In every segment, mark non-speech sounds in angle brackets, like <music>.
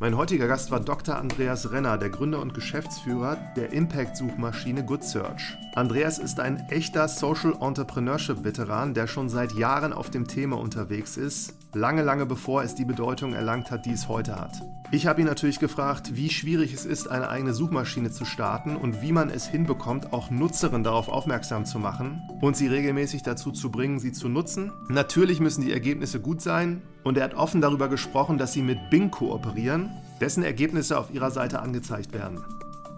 Mein heutiger Gast war Dr. Andreas Renner, der Gründer und Geschäftsführer der Impact-Suchmaschine GoodSearch. Andreas ist ein echter Social Entrepreneurship-Veteran, der schon seit Jahren auf dem Thema unterwegs ist, lange, lange bevor es die Bedeutung erlangt hat, die es heute hat. Ich habe ihn natürlich gefragt, wie schwierig es ist, eine eigene Suchmaschine zu starten und wie man es hinbekommt, auch Nutzerinnen darauf aufmerksam zu machen und sie regelmäßig dazu zu bringen, sie zu nutzen. Natürlich müssen die Ergebnisse gut sein und er hat offen darüber gesprochen, dass sie mit Bing kooperieren, dessen Ergebnisse auf ihrer Seite angezeigt werden.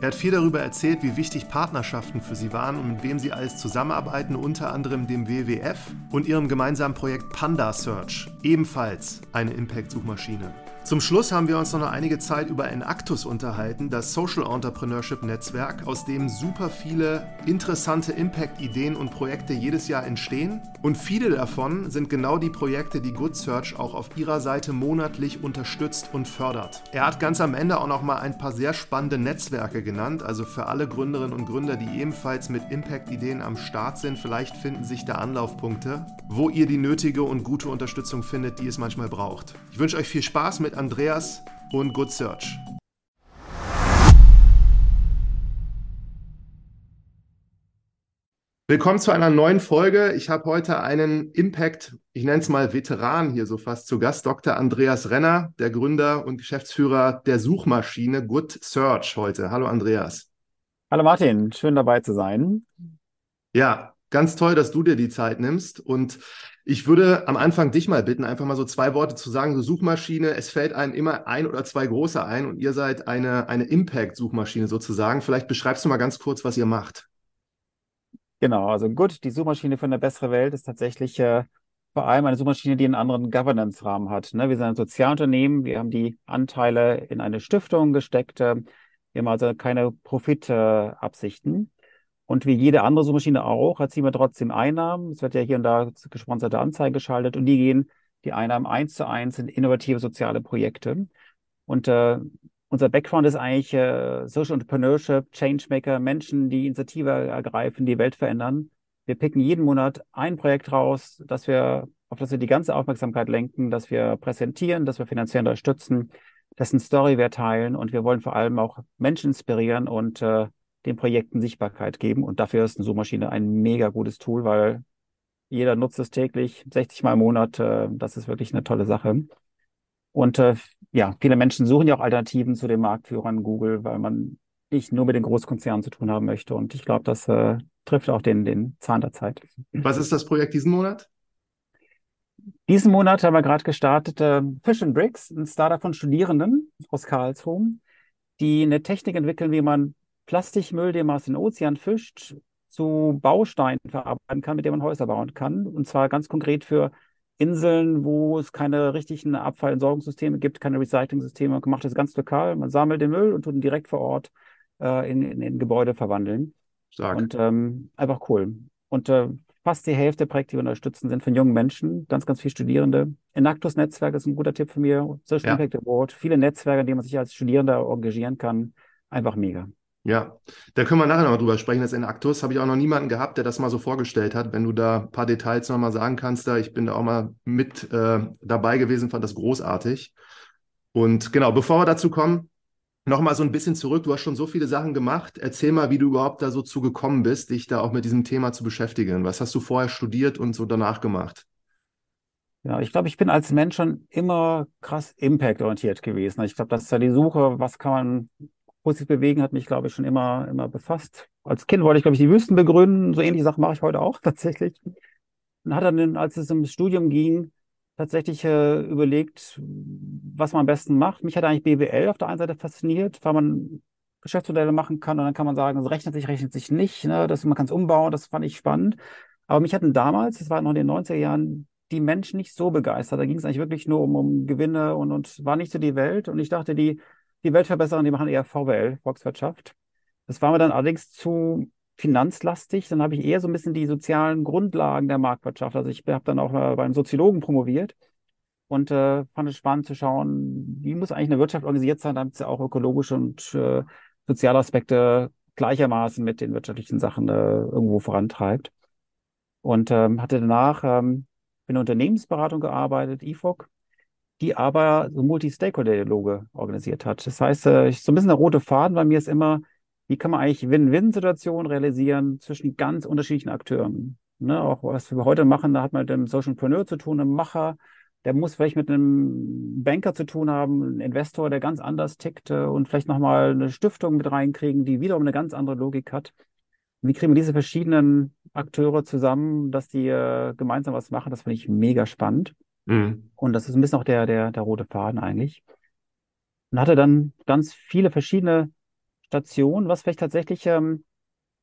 Er hat viel darüber erzählt, wie wichtig Partnerschaften für sie waren und mit wem sie alles zusammenarbeiten, unter anderem dem WWF und ihrem gemeinsamen Projekt Panda Search, ebenfalls eine Impact-Suchmaschine. Zum Schluss haben wir uns noch einige Zeit über Enactus unterhalten, das Social Entrepreneurship Netzwerk, aus dem super viele interessante Impact-Ideen und Projekte jedes Jahr entstehen. Und viele davon sind genau die Projekte, die Good Search auch auf ihrer Seite monatlich unterstützt und fördert. Er hat ganz am Ende auch noch mal ein paar sehr spannende Netzwerke genannt, also für alle Gründerinnen und Gründer, die ebenfalls mit Impact-Ideen am Start sind. Vielleicht finden sich da Anlaufpunkte, wo ihr die nötige und gute Unterstützung findet, die es manchmal braucht. Ich wünsche euch viel Spaß mit Andreas und Good Search. Willkommen zu einer neuen Folge. Ich habe heute einen Impact, ich nenne es mal Veteran hier so fast zu Gast, Dr. Andreas Renner, der Gründer und Geschäftsführer der Suchmaschine Good Search heute. Hallo Andreas. Hallo Martin, schön dabei zu sein. Ja, ganz toll, dass du dir die Zeit nimmst und ich würde am Anfang dich mal bitten, einfach mal so zwei Worte zu sagen. So Suchmaschine, es fällt einem immer ein oder zwei große ein und ihr seid eine, eine Impact-Suchmaschine sozusagen. Vielleicht beschreibst du mal ganz kurz, was ihr macht. Genau, also gut, die Suchmaschine für eine bessere Welt ist tatsächlich äh, vor allem eine Suchmaschine, die einen anderen Governance-Rahmen hat. Ne? Wir sind ein Sozialunternehmen, wir haben die Anteile in eine Stiftung gesteckt, äh, wir haben also keine Profitabsichten. Und wie jede andere Suchmaschine auch, erzielen wir trotzdem Einnahmen. Es wird ja hier und da gesponserte Anzeigen geschaltet und die gehen, die Einnahmen eins zu eins in innovative soziale Projekte. Und äh, unser Background ist eigentlich äh, Social Entrepreneurship, Changemaker, Menschen, die Initiative ergreifen, die Welt verändern. Wir picken jeden Monat ein Projekt raus, dass wir, auf das wir die ganze Aufmerksamkeit lenken, dass wir präsentieren, dass wir finanziell unterstützen, dessen Story wir teilen und wir wollen vor allem auch Menschen inspirieren und äh, den Projekten Sichtbarkeit geben. Und dafür ist eine Suchmaschine ein mega gutes Tool, weil jeder nutzt es täglich, 60 Mal im Monat. Äh, das ist wirklich eine tolle Sache. Und äh, ja, viele Menschen suchen ja auch Alternativen zu den Marktführern Google, weil man nicht nur mit den Großkonzernen zu tun haben möchte. Und ich glaube, das äh, trifft auch den, den Zahn der Zeit. Was ist das Projekt diesen Monat? Diesen Monat haben wir gerade gestartet äh, Fish and Bricks, ein Startup von Studierenden aus Karlsruhe, die eine Technik entwickeln, wie man Plastikmüll, den man aus den Ozean fischt, zu Bausteinen verarbeiten kann, mit dem man Häuser bauen kann. Und zwar ganz konkret für Inseln, wo es keine richtigen Abfallentsorgungssysteme gibt, keine Recycling-Systeme. Man macht das ganz lokal. Man sammelt den Müll und tut ihn direkt vor Ort äh, in, in, in, Gebäude verwandeln. Stark. Und ähm, einfach cool. Und äh, fast die Hälfte der Projekte, die wir unterstützen, sind von jungen Menschen, ganz, ganz viele Studierende. Enactus-Netzwerk ist ein guter Tipp von mir. Social ja. Impact Award. Viele Netzwerke, in denen man sich als Studierender engagieren kann. Einfach mega. Ja, da können wir nachher noch drüber sprechen. Das in Actus habe ich auch noch niemanden gehabt, der das mal so vorgestellt hat. Wenn du da ein paar Details noch mal sagen kannst, da ich bin da auch mal mit äh, dabei gewesen, fand das großartig. Und genau, bevor wir dazu kommen, noch mal so ein bisschen zurück. Du hast schon so viele Sachen gemacht. Erzähl mal, wie du überhaupt da so zu gekommen bist, dich da auch mit diesem Thema zu beschäftigen. Was hast du vorher studiert und so danach gemacht? Ja, ich glaube, ich bin als Mensch schon immer krass impactorientiert gewesen. Ich glaube, das ist ja die Suche, was kann man sich bewegen hat mich, glaube ich, schon immer, immer befasst. Als Kind wollte ich, glaube ich, die Wüsten begründen. So ähnliche Sachen mache ich heute auch <laughs> tatsächlich. Und hat dann, als es ums Studium ging, tatsächlich äh, überlegt, was man am besten macht. Mich hat eigentlich BWL auf der einen Seite fasziniert, weil man Geschäftsmodelle machen kann und dann kann man sagen, das rechnet sich, rechnet sich nicht, ne? das, man kann es umbauen, das fand ich spannend. Aber mich hatten damals, das war noch in den 90er Jahren, die Menschen nicht so begeistert. Da ging es eigentlich wirklich nur um, um Gewinne und, und war nicht so die Welt. Und ich dachte, die die Weltverbesserer, die machen eher VWL, Volkswirtschaft. Das war mir dann allerdings zu finanzlastig. Dann habe ich eher so ein bisschen die sozialen Grundlagen der Marktwirtschaft. Also ich habe dann auch äh, beim Soziologen promoviert und äh, fand es spannend zu schauen, wie muss eigentlich eine Wirtschaft organisiert sein, damit sie auch ökologische und äh, soziale Aspekte gleichermaßen mit den wirtschaftlichen Sachen äh, irgendwo vorantreibt. Und ähm, hatte danach ähm, in der Unternehmensberatung gearbeitet, IFOC, die aber so Multi-Stakeholder-Dialoge organisiert hat. Das heißt, äh, so ein bisschen der rote Faden bei mir ist immer, wie kann man eigentlich Win-Win-Situationen realisieren zwischen ganz unterschiedlichen Akteuren. Ne, auch was wir heute machen, da hat man mit einem Socialpreneur zu tun, einem Macher, der muss vielleicht mit einem Banker zu tun haben, einem Investor, der ganz anders tickt äh, und vielleicht nochmal eine Stiftung mit reinkriegen, die wiederum eine ganz andere Logik hat. Wie kriegen wir diese verschiedenen Akteure zusammen, dass die äh, gemeinsam was machen? Das finde ich mega spannend. Mhm. Und das ist ein bisschen auch der, der, der rote Faden eigentlich. Und hatte dann ganz viele verschiedene Stationen, was vielleicht tatsächlich ähm,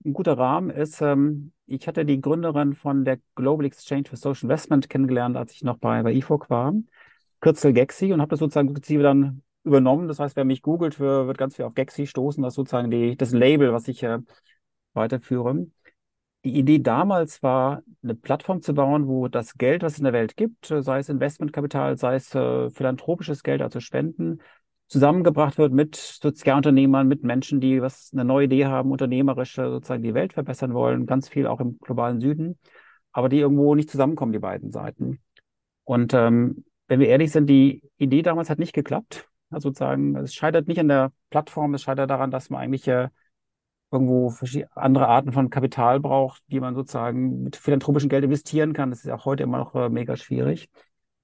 ein guter Rahmen ist. Ähm, ich hatte die Gründerin von der Global Exchange for Social Investment kennengelernt, als ich noch bei, bei IFOC war, Kürzel Gexi, und habe das sozusagen sukzessive dann übernommen. Das heißt, wer mich googelt, wird ganz viel auf Gexi stoßen. Das ist sozusagen die, das Label, was ich äh, weiterführe. Die Idee damals war, eine Plattform zu bauen, wo das Geld, was es in der Welt gibt, sei es Investmentkapital, sei es äh, philanthropisches Geld, also Spenden, zusammengebracht wird mit Sozialunternehmern, mit Menschen, die was eine neue Idee haben, unternehmerisch äh, sozusagen die Welt verbessern wollen, ganz viel auch im globalen Süden, aber die irgendwo nicht zusammenkommen, die beiden Seiten. Und ähm, wenn wir ehrlich sind, die Idee damals hat nicht geklappt. Also sozusagen, es scheitert nicht an der Plattform, es scheitert daran, dass man eigentlich äh, irgendwo andere Arten von Kapital braucht, die man sozusagen mit philanthropischem Geld investieren kann. Das ist auch heute immer noch äh, mega schwierig.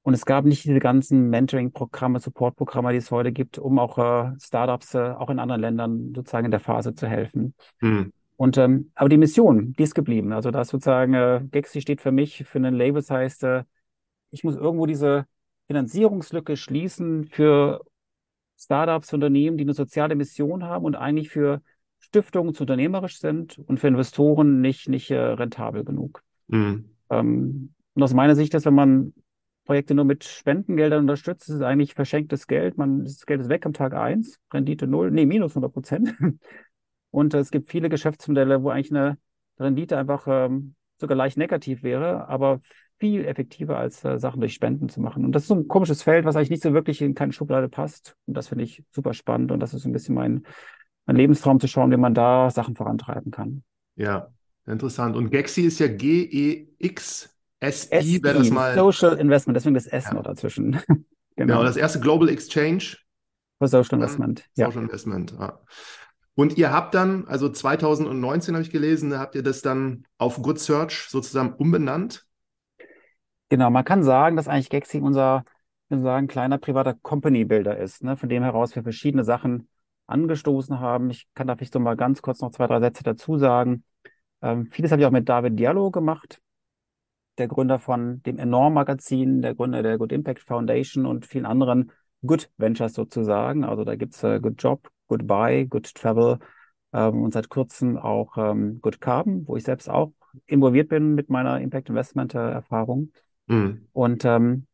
Und es gab nicht diese ganzen Mentoring-Programme, Support-Programme, die es heute gibt, um auch äh, Startups äh, auch in anderen Ländern sozusagen in der Phase zu helfen. Mhm. Und ähm, aber die Mission, die ist geblieben. Also das sozusagen äh, Gexi steht für mich für ein Label, das heißt, äh, ich muss irgendwo diese Finanzierungslücke schließen für Startups, Unternehmen, die eine soziale Mission haben und eigentlich für Stiftungen zu unternehmerisch sind und für Investoren nicht, nicht äh, rentabel genug. Mhm. Ähm, und aus meiner Sicht ist, wenn man Projekte nur mit Spendengeldern unterstützt, ist es eigentlich verschenktes Geld. Man, das Geld ist weg am Tag eins, Rendite null, nee, minus 100 Prozent. <laughs> Und äh, es gibt viele Geschäftsmodelle, wo eigentlich eine Rendite einfach ähm, sogar leicht negativ wäre, aber viel effektiver als äh, Sachen durch Spenden zu machen. Und das ist so ein komisches Feld, was eigentlich nicht so wirklich in keine Schublade passt. Und das finde ich super spannend. Und das ist ein bisschen mein, mein Lebenstraum zu schauen, wie man da Sachen vorantreiben kann. Ja, interessant. Und Gexi ist ja G-E-X SI wäre das mal. Social Investment, deswegen das S ja. noch dazwischen. <laughs> genau. genau, das erste Global Exchange. Für Social Investment. Social ja. Investment, ja. Und ihr habt dann, also 2019 habe ich gelesen, habt ihr das dann auf Good Search sozusagen umbenannt? Genau, man kann sagen, dass eigentlich Gexi unser, wir sagen, kleiner privater Company-Builder ist, ne? von dem heraus wir verschiedene Sachen angestoßen haben. Ich kann da vielleicht so mal ganz kurz noch zwei, drei Sätze dazu sagen. Ähm, vieles habe ich auch mit David Diallo gemacht der Gründer von dem Enorm Magazin, der Gründer der Good Impact Foundation und vielen anderen Good Ventures sozusagen. Also da gibt's äh, Good Job, Good Buy, Good Travel ähm, und seit kurzem auch ähm, Good Carbon, wo ich selbst auch involviert bin mit meiner Impact Investment äh, Erfahrung. Mhm. Und ähm,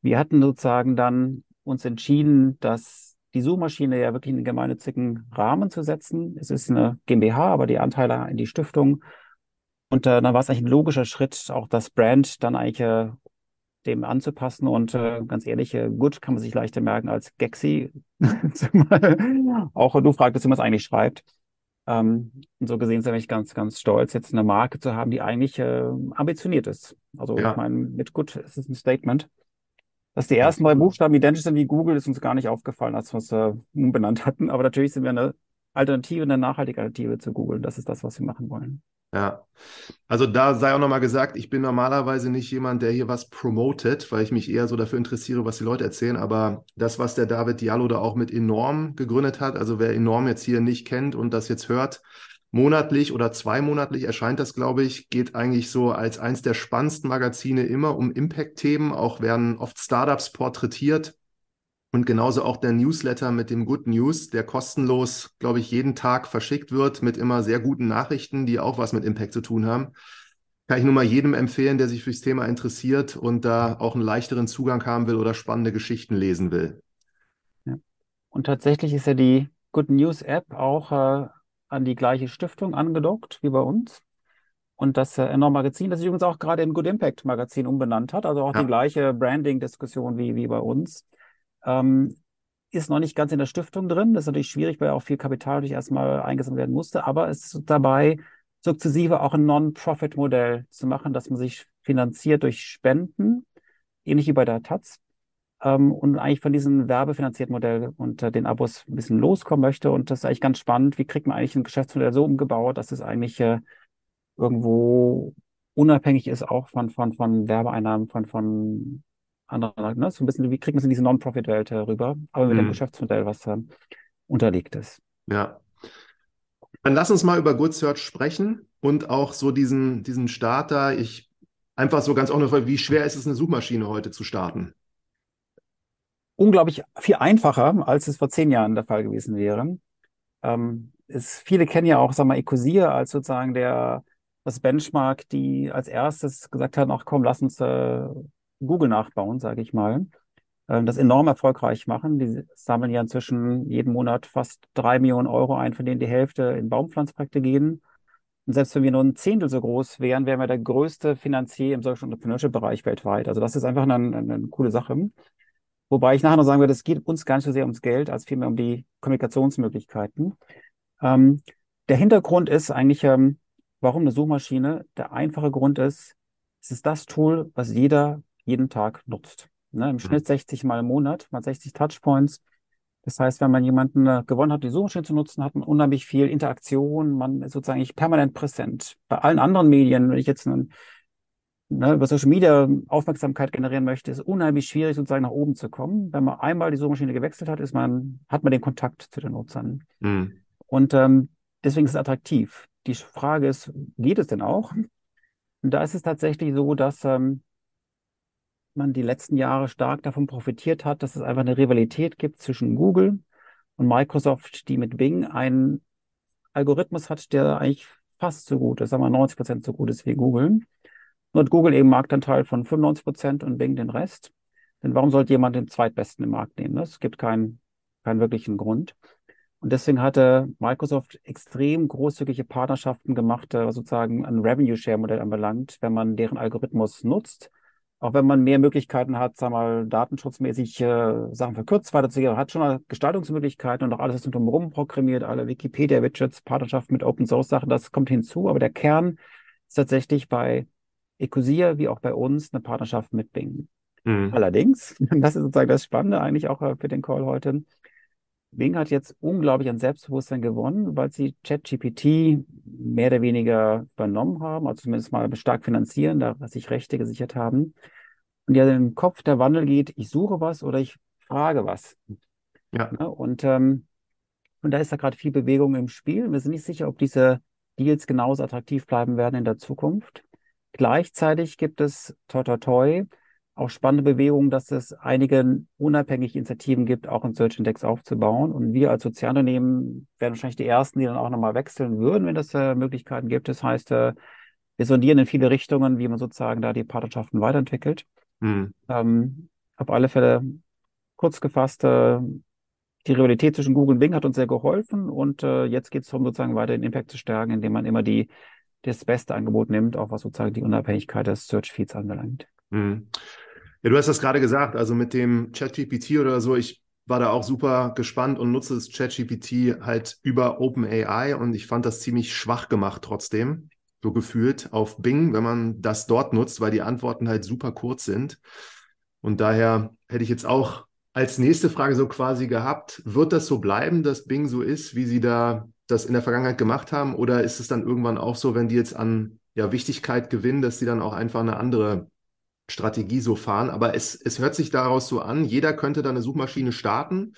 wir hatten sozusagen dann uns entschieden, dass die Suchmaschine ja wirklich in einen gemeinnützigen Rahmen zu setzen. Es ist eine GmbH, aber die Anteile in die Stiftung und äh, dann war es eigentlich ein logischer Schritt, auch das Brand dann eigentlich äh, dem anzupassen. Und äh, ganz ehrlich, äh, gut kann man sich leichter merken als Gexi. <laughs> auch du fragtest, wie man es eigentlich schreibt. Ähm, und so gesehen sind wir ganz, ganz stolz, jetzt eine Marke zu haben, die eigentlich äh, ambitioniert ist. Also ja. ich meine, mit gut ist es ein Statement. Dass die ersten drei Buchstaben identisch sind wie Google, ist uns gar nicht aufgefallen, als wir es äh, umbenannt hatten. Aber natürlich sind wir eine Alternative, eine nachhaltige Alternative zu Google. Das ist das, was wir machen wollen. Ja, also da sei auch nochmal gesagt, ich bin normalerweise nicht jemand, der hier was promotet, weil ich mich eher so dafür interessiere, was die Leute erzählen. Aber das, was der David Diallo da auch mit Enorm gegründet hat, also wer Enorm jetzt hier nicht kennt und das jetzt hört, monatlich oder zweimonatlich erscheint das, glaube ich, geht eigentlich so als eins der spannendsten Magazine immer um Impact-Themen. Auch werden oft Startups porträtiert und genauso auch der Newsletter mit dem Good News, der kostenlos, glaube ich, jeden Tag verschickt wird mit immer sehr guten Nachrichten, die auch was mit Impact zu tun haben. Kann ich nur mal jedem empfehlen, der sich fürs Thema interessiert und da auch einen leichteren Zugang haben will oder spannende Geschichten lesen will. Ja. Und tatsächlich ist ja die Good News App auch äh, an die gleiche Stiftung angedockt wie bei uns. Und das äh, Enorm Magazin, das sich übrigens auch gerade in Good Impact Magazin umbenannt hat, also auch ja. die gleiche Branding-Diskussion wie, wie bei uns. Ähm, ist noch nicht ganz in der Stiftung drin. Das ist natürlich schwierig, weil auch viel Kapital natürlich erstmal eingesammelt werden musste. Aber es ist dabei, sukzessive auch ein Non-Profit-Modell zu machen, dass man sich finanziert durch Spenden, ähnlich wie bei der Taz. Ähm, und eigentlich von diesem werbefinanzierten Modell und äh, den Abos ein bisschen loskommen möchte. Und das ist eigentlich ganz spannend. Wie kriegt man eigentlich ein Geschäftsmodell so umgebaut, dass es eigentlich äh, irgendwo unabhängig ist auch von, von, von Werbeeinnahmen, von, von anderen, ne? So ein bisschen, wie kriegt man es in diese Non-Profit-Welt rüber, aber mit mhm. dem Geschäftsmodell, was äh, unterlegt ist. Ja. Dann lass uns mal über Good Search sprechen und auch so diesen, diesen Starter. Ich einfach so ganz offen, wie schwer ist es, eine Suchmaschine heute zu starten? Unglaublich viel einfacher, als es vor zehn Jahren der Fall gewesen wäre. Ähm, ist, viele kennen ja auch, wir mal, Ecosia als sozusagen der, das Benchmark, die als erstes gesagt haben, ach komm, lass uns äh, Google nachbauen, sage ich mal. Ähm, das enorm erfolgreich machen. Die sammeln ja inzwischen jeden Monat fast drei Millionen Euro ein, von denen die Hälfte in Baumpflanzprojekte gehen. Und selbst wenn wir nur ein Zehntel so groß wären, wären wir der größte Finanzier im Social Entrepreneurship-Bereich weltweit. Also das ist einfach eine, eine coole Sache. Wobei ich nachher noch sagen würde, es geht uns gar nicht so sehr ums Geld, als vielmehr um die Kommunikationsmöglichkeiten. Ähm, der Hintergrund ist eigentlich, ähm, warum eine Suchmaschine? Der einfache Grund ist, es ist das Tool, was jeder jeden Tag nutzt. Ne? Im mhm. Schnitt 60 Mal im Monat, mal 60 Touchpoints. Das heißt, wenn man jemanden äh, gewonnen hat, die Suchmaschine zu nutzen, hat man unheimlich viel Interaktion, man ist sozusagen permanent präsent. Bei allen anderen Medien, wenn ich jetzt einen ne, über Social Media Aufmerksamkeit generieren möchte, ist unheimlich schwierig, sozusagen nach oben zu kommen. Wenn man einmal die Suchmaschine gewechselt hat, ist man, hat man den Kontakt zu den Nutzern. Mhm. Und ähm, deswegen ist es attraktiv. Die Frage ist, geht es denn auch? Und da ist es tatsächlich so, dass ähm, man die letzten Jahre stark davon profitiert hat, dass es einfach eine Rivalität gibt zwischen Google und Microsoft, die mit Bing einen Algorithmus hat, der eigentlich fast so gut ist, sagen wir 90 Prozent so gut ist wie Google. Hat Google eben Marktanteil von 95 Prozent und Bing den Rest. Denn warum sollte jemand den zweitbesten im Markt nehmen? Es gibt keinen, keinen wirklichen Grund. Und deswegen hatte Microsoft extrem großzügige Partnerschaften gemacht, was sozusagen ein Revenue-Share-Modell anbelangt, wenn man deren Algorithmus nutzt. Auch wenn man mehr Möglichkeiten hat, sagen wir mal, datenschutzmäßig äh, Sachen verkürzt weiterzugeben, hat schon mal Gestaltungsmöglichkeiten und auch alles ist drumherum programmiert, alle Wikipedia-Widgets, Partnerschaften mit Open-Source-Sachen, das kommt hinzu. Aber der Kern ist tatsächlich bei Ecosia wie auch bei uns eine Partnerschaft mit Bing. Mhm. Allerdings, <laughs> das ist sozusagen das Spannende eigentlich auch äh, für den Call heute. Bing hat jetzt unglaublich an Selbstbewusstsein gewonnen, weil sie ChatGPT mehr oder weniger übernommen haben, also zumindest mal stark finanzieren, da sich Rechte gesichert haben. Und ja, im Kopf der Wandel geht, ich suche was oder ich frage was. Ja. Ne? Und, ähm, und da ist da gerade viel Bewegung im Spiel. Wir sind nicht sicher, ob diese Deals genauso attraktiv bleiben werden in der Zukunft. Gleichzeitig gibt es, toi, toi, toi, auch spannende Bewegungen, dass es einige unabhängige Initiativen gibt, auch einen Search Index aufzubauen. Und wir als Sozialunternehmen werden wahrscheinlich die ersten, die dann auch nochmal wechseln würden, wenn es äh, Möglichkeiten gibt. Das heißt, äh, wir sondieren in viele Richtungen, wie man sozusagen da die Partnerschaften weiterentwickelt. Mhm. Ähm, auf alle Fälle kurz gefasst, äh, die Rivalität zwischen Google und Bing hat uns sehr geholfen und äh, jetzt geht es darum, sozusagen weiter den Impact zu stärken, indem man immer die das beste Angebot nimmt, auch was sozusagen die Unabhängigkeit des Search Feeds anbelangt. Mhm. Ja, du hast das gerade gesagt, also mit dem ChatGPT oder so, ich war da auch super gespannt und nutze das ChatGPT halt über OpenAI und ich fand das ziemlich schwach gemacht trotzdem, so gefühlt auf Bing, wenn man das dort nutzt, weil die Antworten halt super kurz sind. Und daher hätte ich jetzt auch als nächste Frage so quasi gehabt, wird das so bleiben, dass Bing so ist, wie sie da das in der Vergangenheit gemacht haben? Oder ist es dann irgendwann auch so, wenn die jetzt an ja, Wichtigkeit gewinnen, dass sie dann auch einfach eine andere Strategie so fahren? Aber es, es hört sich daraus so an, jeder könnte da eine Suchmaschine starten.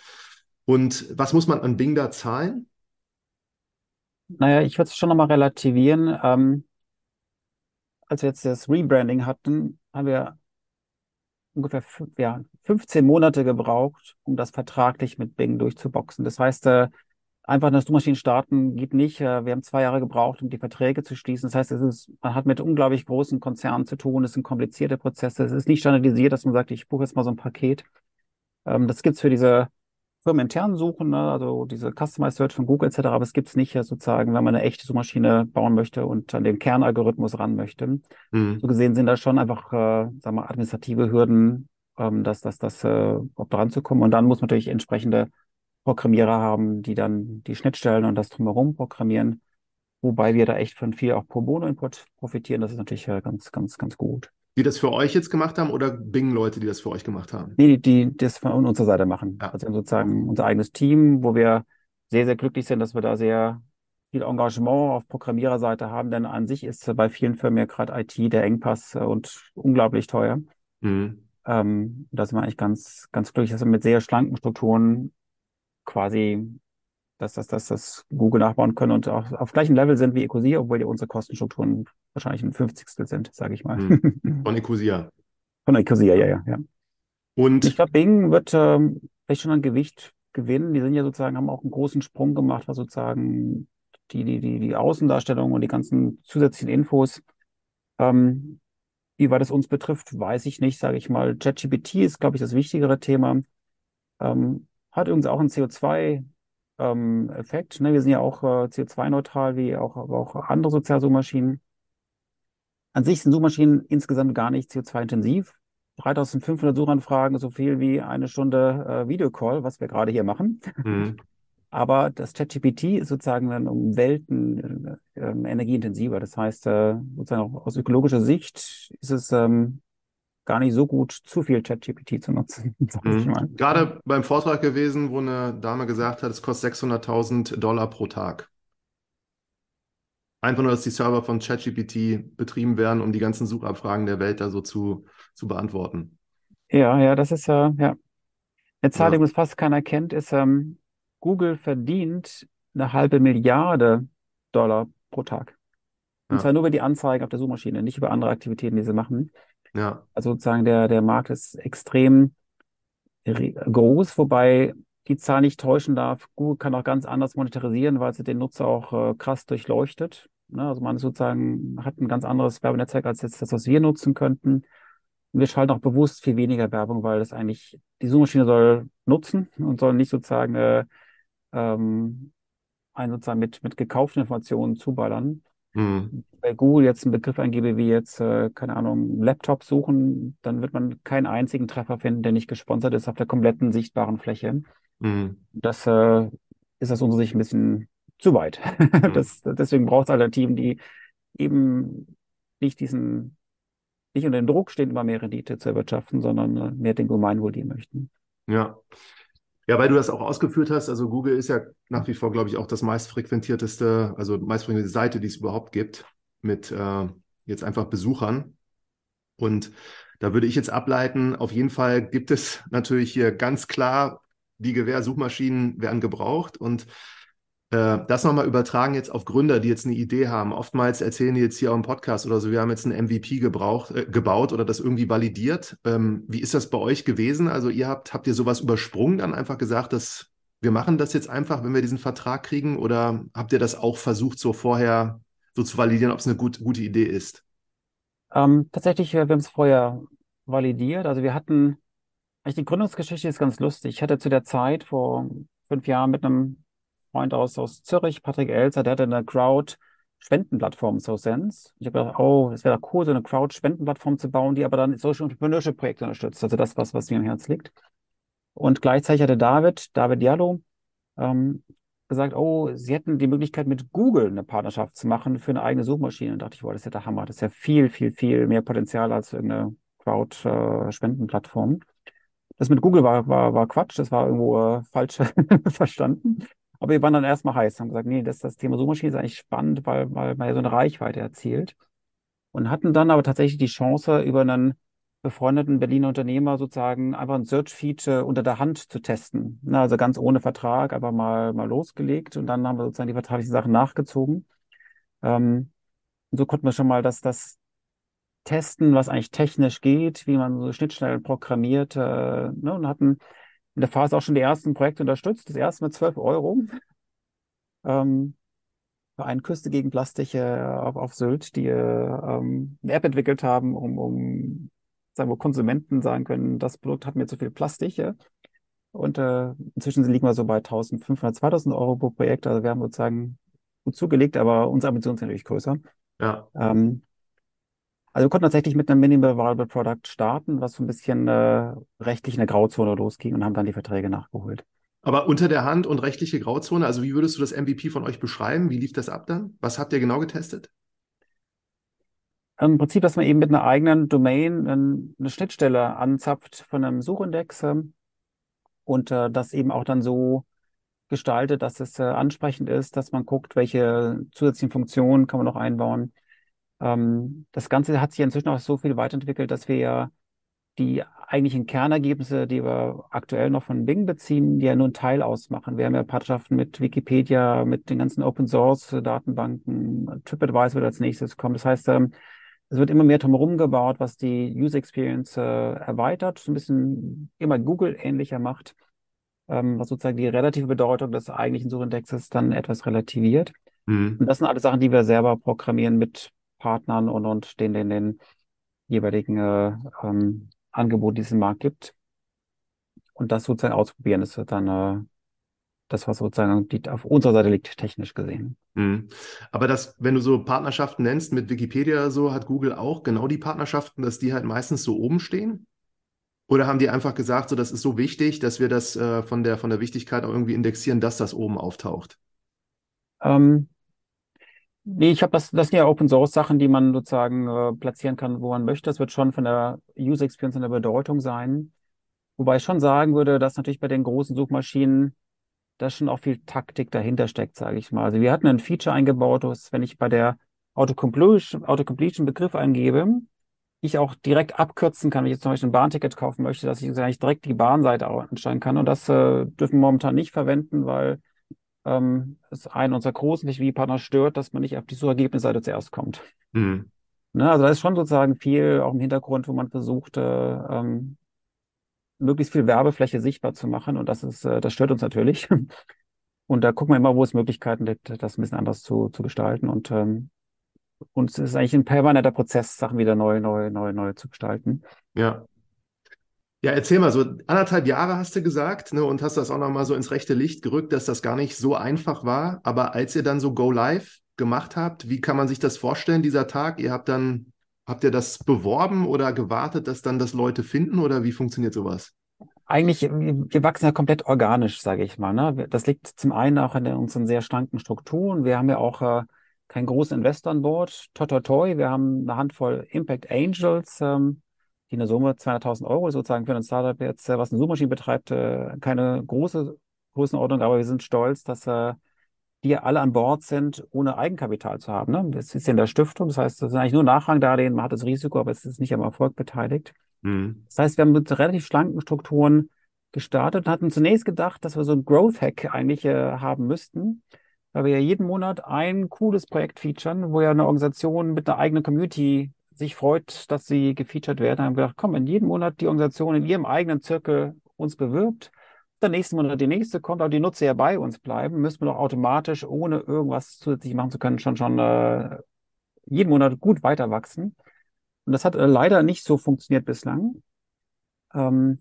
Und was muss man an Bing da zahlen? Naja, ich würde es schon nochmal relativieren. Ähm, als wir jetzt das Rebranding hatten, haben wir ungefähr ja, 15 Monate gebraucht, um das vertraglich mit Bing durchzuboxen. Das heißt, äh, einfach eine Suchmaschine starten geht nicht. Äh, wir haben zwei Jahre gebraucht, um die Verträge zu schließen. Das heißt, es ist, man hat mit unglaublich großen Konzernen zu tun. Es sind komplizierte Prozesse. Es ist nicht standardisiert, dass man sagt, ich buche jetzt mal so ein Paket. Ähm, das gibt's für diese firmeninternen Suchen, ne? also diese Customized Search von Google etc., aber es gibt's nicht sozusagen, wenn man eine echte Suchmaschine bauen möchte und an den Kernalgorithmus ran möchte. Mhm. So gesehen sind da schon einfach, äh, sagen wir, administrative Hürden, ähm, dass das, das, äh, dran zu kommen. Und dann muss man natürlich entsprechende Programmierer haben, die dann die Schnittstellen und das drumherum programmieren. Wobei wir da echt von viel auch Pro Bono Input profitieren. Das ist natürlich äh, ganz, ganz, ganz gut. Die das für euch jetzt gemacht haben oder Bing-Leute, die das für euch gemacht haben? Nee, die, die das von unserer Seite machen. Ja. Also sozusagen unser eigenes Team, wo wir sehr, sehr glücklich sind, dass wir da sehr viel Engagement auf Programmiererseite haben, denn an sich ist bei vielen Firmen ja gerade IT der Engpass äh, und unglaublich teuer. Mhm. Ähm, da sind wir eigentlich ganz, ganz glücklich, dass wir mit sehr schlanken Strukturen quasi dass das, dass das Google nachbauen können und auch auf gleichem Level sind wie Ecosia, obwohl die unsere Kostenstrukturen wahrscheinlich ein Fünfzigstel sind, sage ich mal. Mhm. <laughs> Von Ecosia. Von Ecosia, ja, ja, ja. Und ich glaube, Bing wird ähm, vielleicht schon an Gewicht gewinnen. Die sind ja sozusagen, haben auch einen großen Sprung gemacht, was sozusagen die, die, die, die Außendarstellung und die ganzen zusätzlichen Infos. Ähm, wie weit es uns betrifft, weiß ich nicht, sage ich mal. ChatGPT ist, glaube ich, das wichtigere Thema. Ähm, hat übrigens auch ein CO2 ähm. Ne? Wir sind ja auch äh, CO2-neutral, wie auch, auch andere Sozialsuchmaschinen. An sich sind Suchmaschinen insgesamt gar nicht CO2-intensiv. 3500 Suchanfragen, so viel wie eine Stunde äh, Videocall, was wir gerade hier machen. Mhm. <laughs> Aber das ChatGPT ist sozusagen dann um Welten äh, äh, energieintensiver. Das heißt, äh, sozusagen auch aus ökologischer Sicht ist es ähm, gar nicht so gut, zu viel ChatGPT zu nutzen. <laughs> sag ich Mhm. mal. Gerade beim Vortrag gewesen, wo eine Dame gesagt hat, es kostet 600.000 Dollar pro Tag. Einfach nur, dass die Server von ChatGPT betrieben werden, um die ganzen Suchabfragen der Welt da so zu, zu beantworten. Ja, ja, das ist ja, ja. Eine Zahl, Ja. die uns fast keiner kennt, ist, ähm, Google verdient eine halbe Milliarde Dollar pro Tag. Und Ja. zwar nur über die Anzeigen auf der Suchmaschine, nicht über andere Aktivitäten, die sie machen. Ja. Also sozusagen der, der Markt ist extrem re- groß, wobei die Zahl nicht täuschen darf. Google kann auch ganz anders monetarisieren, weil sie den Nutzer auch äh, krass durchleuchtet. Ne? Also man sozusagen hat ein ganz anderes Werbenetzwerk als jetzt das, was wir nutzen könnten. Und wir schalten auch bewusst viel weniger Werbung, weil das eigentlich, die Suchmaschine soll nutzen und soll nicht sozusagen äh, ähm, einen sozusagen mit, mit gekauften Informationen zuballern Mhm. Bei Google jetzt einen Begriff eingebe, wie jetzt, äh, keine Ahnung, Laptop suchen, dann wird man keinen einzigen Treffer finden, der nicht gesponsert ist auf der kompletten sichtbaren Fläche. Mhm. Das äh, ist aus unserer Sicht ein bisschen zu weit. <laughs> Das, deswegen braucht es Alternativen, die eben nicht diesen, nicht unter dem Druck stehen, immer mehr Rendite zu erwirtschaften, sondern äh, mehr den Gemeinwohl dienen möchten. Ja. Ja, weil du das auch ausgeführt hast, also Google ist ja nach wie vor, glaube ich, auch das meistfrequentierteste, also meistfrequentierte Seite, die es überhaupt gibt, mit äh, jetzt einfach Besuchern. Und da würde ich jetzt ableiten, auf jeden Fall gibt es natürlich hier ganz klar, die Gewehr-Suchmaschinen werden gebraucht und äh, das nochmal übertragen jetzt auf Gründer, die jetzt eine Idee haben. Oftmals erzählen die jetzt hier auch im Podcast oder so, wir haben jetzt ein MVP gebraucht, äh, gebaut oder das irgendwie validiert. Ähm, wie ist das bei euch gewesen? Also ihr habt, habt ihr sowas übersprungen, dann einfach gesagt, dass wir machen das jetzt einfach, wenn wir diesen Vertrag kriegen? Oder habt ihr das auch versucht, so vorher so zu validieren, ob es eine gut, gute Idee ist? Ähm, tatsächlich, äh, wir haben es vorher validiert. Also wir hatten, eigentlich die Gründungsgeschichte ist ganz lustig. Ich hatte zu der Zeit vor fünf Jahren mit einem Freund aus, aus Zürich, Patrick Elser, der hatte eine Crowd-Spendenplattform, SoSense. Ich habe gedacht, oh, es wäre cool, so eine Crowd-Spendenplattform zu bauen, die aber dann Social Entrepreneurship-Projekte unterstützt. Also das, was, was mir am Herzen liegt. Und gleichzeitig hatte David, David Diallo, ähm, gesagt, oh, sie hätten die Möglichkeit, mit Google eine Partnerschaft zu machen für eine eigene Suchmaschine. Und dachte ich, boah, das ist ja der Hammer. Das ist ja viel, viel, viel mehr Potenzial als irgendeine Crowd-Spendenplattform. Das mit Google war, war, war Quatsch, das war irgendwo äh, falsch <laughs> verstanden. Aber wir waren dann erstmal heiß, haben gesagt, nee, das, das Thema Suchmaschine ist eigentlich spannend, weil, weil man ja so eine Reichweite erzielt. Und hatten dann aber tatsächlich die Chance, über einen befreundeten Berliner Unternehmer sozusagen einfach ein Search-Feed äh, unter der Hand zu testen. Na, also ganz ohne Vertrag, einfach mal, mal losgelegt und dann haben wir sozusagen die vertraglichen Sachen nachgezogen. Ähm, und so konnten wir schon mal das, das testen, was eigentlich technisch geht, wie man so Schnittstellen programmiert, äh, ne, und hatten in der Phase auch schon die ersten Projekte unterstützt. Das erste mit 12 Euro. Ähm, für eine Küste gegen Plastik äh, auf, auf Sylt, die äh, ähm, eine App entwickelt haben, um, um sagen wir, Konsumenten sagen können, das Produkt hat mir zu viel Plastik. Ja. Und äh, inzwischen liegen wir so bei 1500, 2000 Euro pro Projekt. Also wir haben sozusagen gut zugelegt, aber unsere Ambitionen sind natürlich größer. Ja. Ähm, also wir konnten tatsächlich mit einem Minimal Viable Product starten, was so ein bisschen äh, rechtlich in der Grauzone losging und haben dann die Verträge nachgeholt. Aber unter der Hand und rechtliche Grauzone, also wie würdest du das MVP von euch beschreiben? Wie lief das ab dann? Was habt ihr genau getestet? Im Prinzip, dass man eben mit einer eigenen Domain eine Schnittstelle anzapft von einem Suchindex ähm, und äh, das eben auch dann so gestaltet, dass es äh, ansprechend ist, dass man guckt, welche zusätzlichen Funktionen kann man noch einbauen. Ähm, das Ganze hat sich inzwischen auch so viel weiterentwickelt, dass wir ja die eigentlichen Kernergebnisse, die wir aktuell noch von Bing beziehen, die ja nur einen Teil ausmachen. Wir haben ja Partnerschaften mit Wikipedia, mit den ganzen Open Source Datenbanken, TripAdvisor wird als nächstes kommen. Das heißt, ähm, es wird immer mehr drumherum gebaut, was die User Experience äh, erweitert, so ein bisschen immer Google ähnlicher macht ähm, was sozusagen die relative Bedeutung des eigentlichen Suchindexes dann etwas relativiert. Mhm. Und das sind alles Sachen, die wir selber programmieren mit Partnern und, und den, den, den jeweiligen äh, ähm, Angeboten, die es im Markt gibt. Und das sozusagen ausprobieren, ist dann äh, das, was sozusagen die, auf unserer Seite liegt, technisch gesehen. Mhm. Aber das, wenn du so Partnerschaften nennst mit Wikipedia oder so, hat Google auch genau die Partnerschaften, dass die halt meistens so oben stehen? Oder haben die einfach gesagt, so das ist so wichtig, dass wir das äh, von der von der Wichtigkeit auch irgendwie indexieren, dass das oben auftaucht? Ähm, nee, ich habe das, das sind ja Open Source Sachen, die man sozusagen äh, platzieren kann, wo man möchte. Das wird schon von der User Experience und der Bedeutung sein. Wobei ich schon sagen würde, dass natürlich bei den großen Suchmaschinen da schon auch viel Taktik dahinter steckt, sage ich mal. Also wir hatten ein Feature eingebaut, dass wenn ich bei der Autocompletion, Autocompletion Begriff eingebe, ich auch direkt abkürzen kann, wenn ich jetzt zum Beispiel ein Bahnticket kaufen möchte, dass ich eigentlich direkt die Bahnseite ansteigen kann. Und das äh, dürfen wir momentan nicht verwenden, weil ähm, es einen unserer großen Technologiepartner stört, dass man nicht auf die Suchergebnisseite zuerst kommt. Mhm. Ne, also da ist schon sozusagen viel auch im Hintergrund, wo man versucht, äh, ähm, möglichst viel Werbefläche sichtbar zu machen. Und das ist, äh, das stört uns natürlich. <laughs> Und da gucken wir immer, wo es Möglichkeiten gibt, das ein bisschen anders zu, zu gestalten. Und ähm, und es ist eigentlich ein permanenter Prozess, Sachen wieder neu, neu, neu, neu zu gestalten. Ja. Ja, erzähl mal, so anderthalb Jahre hast du gesagt, ne, und hast das auch nochmal so ins rechte Licht gerückt, dass das gar nicht so einfach war. Aber als ihr dann so Go Live gemacht habt, wie kann man sich das vorstellen, dieser Tag? Ihr habt dann, habt ihr das beworben oder gewartet, dass dann das Leute finden oder wie funktioniert sowas? Eigentlich, wir wachsen ja komplett organisch, sage ich mal. Ne? Das liegt zum einen auch in unseren sehr schlanken Strukturen. Wir haben ja auch äh, kein großen Investor an Bord. Toi, toi, toi. Wir haben eine Handvoll Impact Angels, ähm, die eine Summe 200.000 Euro sozusagen für ein Startup jetzt, äh, was eine Suchmaschine betreibt, äh, keine große Größenordnung, aber wir sind stolz, dass äh, die alle an Bord sind, ohne Eigenkapital zu haben. Ne? Das ist ja in der Stiftung, das heißt, das sind eigentlich nur Nachrangdarlehen, man hat das Risiko, aber es ist nicht am Erfolg beteiligt. Mhm. Das heißt, wir haben mit relativ schlanken Strukturen gestartet und hatten zunächst gedacht, dass wir so ein Growth Hack eigentlich äh, haben müssten weil wir ja jeden Monat ein cooles Projekt featuren, wo ja eine Organisation mit einer eigenen Community sich freut, dass sie gefeatured werden. Da haben wir gedacht, komm, wenn jeden Monat die Organisation in ihrem eigenen Zirkel uns bewirbt, der nächste Monat die nächste kommt, aber die Nutzer ja bei uns bleiben, müssen wir doch automatisch, ohne irgendwas zusätzlich machen zu können, schon schon äh, jeden Monat gut weiter wachsen. Und das hat äh, leider nicht so funktioniert bislang. Ähm,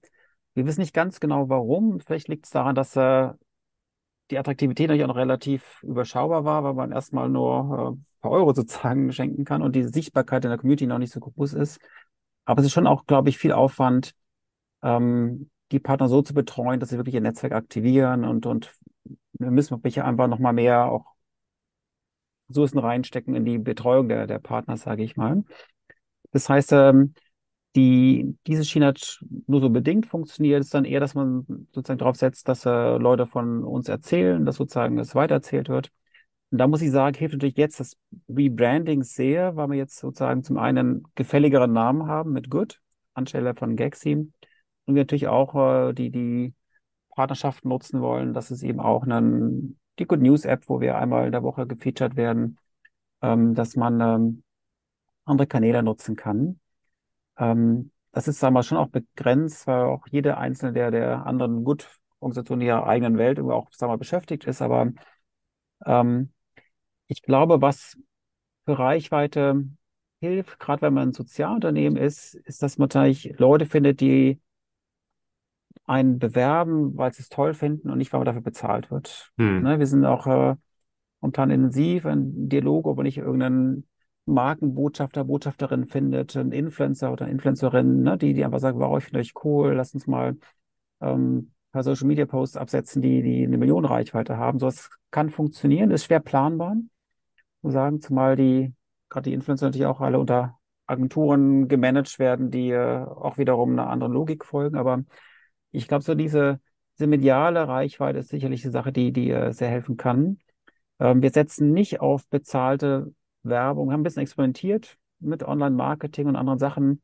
wir wissen nicht ganz genau warum. Vielleicht liegt es daran, dass äh, die Attraktivität natürlich auch noch relativ überschaubar war, weil man erstmal nur äh, ein paar Euro sozusagen <laughs> schenken kann und die Sichtbarkeit in der Community noch nicht so groß ist. Aber es ist schon auch, glaube ich, viel Aufwand, ähm, die Partner so zu betreuen, dass sie wirklich ihr Netzwerk aktivieren und, und wir müssen wirklich einfach nochmal mehr auch Ressourcen reinstecken in die Betreuung der, der Partner, sage ich mal. Das heißt, ähm, die, diese Schiene hat nur so bedingt funktioniert. Es ist dann eher, dass man sozusagen darauf setzt, dass äh, Leute von uns erzählen, dass sozusagen es weitererzählt wird. Und da muss ich sagen, hilft natürlich jetzt das Rebranding sehr, weil wir jetzt sozusagen zum einen gefälligeren Namen haben mit Good anstelle von Gaxi. Und wir natürlich auch äh, die, die Partnerschaft nutzen wollen. Das ist eben auch einen, die Good News App, wo wir einmal in der Woche gefeatured werden, ähm, dass man ähm, andere Kanäle nutzen kann. Ähm, das ist, sagen wir, schon auch begrenzt, weil auch jede einzelne der, der anderen Gut-Organisationen ihrer eigenen Welt irgendwie auch, sagen wir, beschäftigt ist. Aber ähm, ich glaube, was für Reichweite hilft, gerade wenn man ein Sozialunternehmen ist, ist, dass man natürlich Leute findet, die einen bewerben, weil sie es toll finden und nicht, weil man dafür bezahlt wird. Hm. Ne, wir sind auch äh, momentan intensiv in Dialog, ob wir nicht irgendeinen Markenbotschafter, Botschafterin findet, ein Influencer oder Influencerin, ne, die, die einfach sagen, wow, ich finde euch cool, lass uns mal ähm, ein paar Social Media Posts absetzen, die, die eine Million Reichweite haben. So was kann funktionieren, ist schwer planbar. Muss sagen, zumal die, gerade die Influencer natürlich auch alle unter Agenturen gemanagt werden, die äh, auch wiederum einer anderen Logik folgen. Aber ich glaube, so diese, diese mediale Reichweite ist sicherlich eine Sache, die, die äh, sehr helfen kann. Ähm, wir setzen nicht auf bezahlte Werbung, haben ein bisschen experimentiert mit Online-Marketing und anderen Sachen.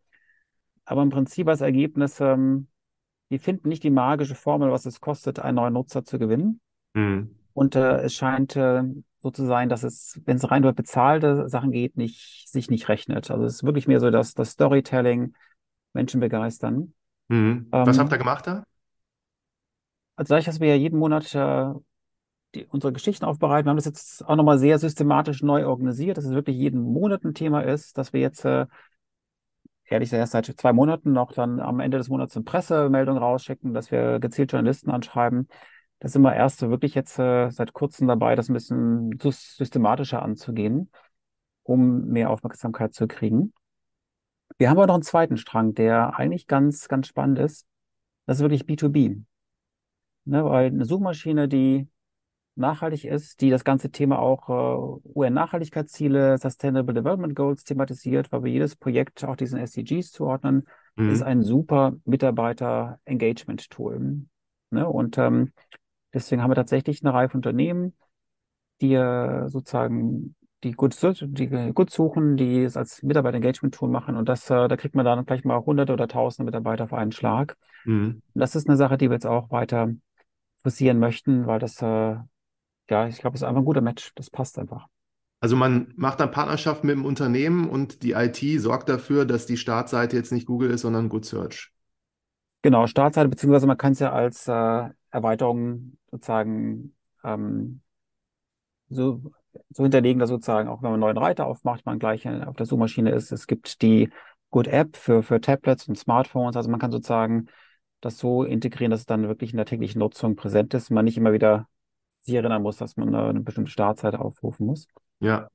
Aber im Prinzip als Ergebnis, ähm, wir finden nicht die magische Formel, was es kostet, einen neuen Nutzer zu gewinnen. Mhm. Und äh, es scheint äh, so zu sein, dass es, wenn es rein über bezahlte Sachen geht, nicht, sich nicht rechnet. Also es ist wirklich mehr so dass das Storytelling, Menschen begeistern. Mhm. Was habt ihr Ähm, gemacht da? also dadurch, dass wir ja jeden Monat äh, die, unsere Geschichten aufbereiten, wir haben das jetzt auch nochmal sehr systematisch neu organisiert, dass es wirklich jeden Monat ein Thema ist, dass wir jetzt äh, ehrlich gesagt erst seit zwei Monaten noch dann am Ende des Monats eine Pressemeldung rausschicken, dass wir gezielt Journalisten anschreiben. Da sind wir erst so wirklich jetzt äh, seit kurzem dabei, das ein bisschen sys- systematischer anzugehen, um mehr Aufmerksamkeit zu kriegen. Wir haben aber noch einen zweiten Strang, der eigentlich ganz, ganz spannend ist. Das ist wirklich B2B. Ne, weil eine Suchmaschine, die nachhaltig ist, die das ganze Thema auch äh, UN-Nachhaltigkeitsziele, Sustainable Development Goals thematisiert, weil wir jedes Projekt auch diesen SDGs zuordnen, ist Mhm. ein super Mitarbeiter-Engagement-Tool. Ne? Und ähm, deswegen haben wir tatsächlich eine Reihe von Unternehmen, die äh, sozusagen die gut, die gut suchen, die es als Mitarbeiter-Engagement-Tool machen. Und das, äh, da kriegt man dann gleich mal hunderte oder tausende Mitarbeiter auf einen Schlag. Mhm. Das ist eine Sache, die wir jetzt auch weiter forcieren möchten, weil das, äh, ja, ich glaube, es ist einfach ein guter Match. Das passt einfach. Also man macht dann Partnerschaft mit dem Unternehmen und die IT sorgt dafür, dass die Startseite jetzt nicht Google ist, sondern Good Search. Genau, Startseite, beziehungsweise man kann es ja als äh, Erweiterung sozusagen ähm, so, so hinterlegen, dass sozusagen auch wenn man einen neuen Reiter aufmacht, man gleich äh, auf der Suchmaschine ist. Es gibt die Good App für, für Tablets und Smartphones. Also man kann sozusagen das so integrieren, dass es dann wirklich in der täglichen Nutzung präsent ist und man nicht immer wieder sich erinnern muss, dass man äh, eine bestimmte Startseite aufrufen muss. Ja.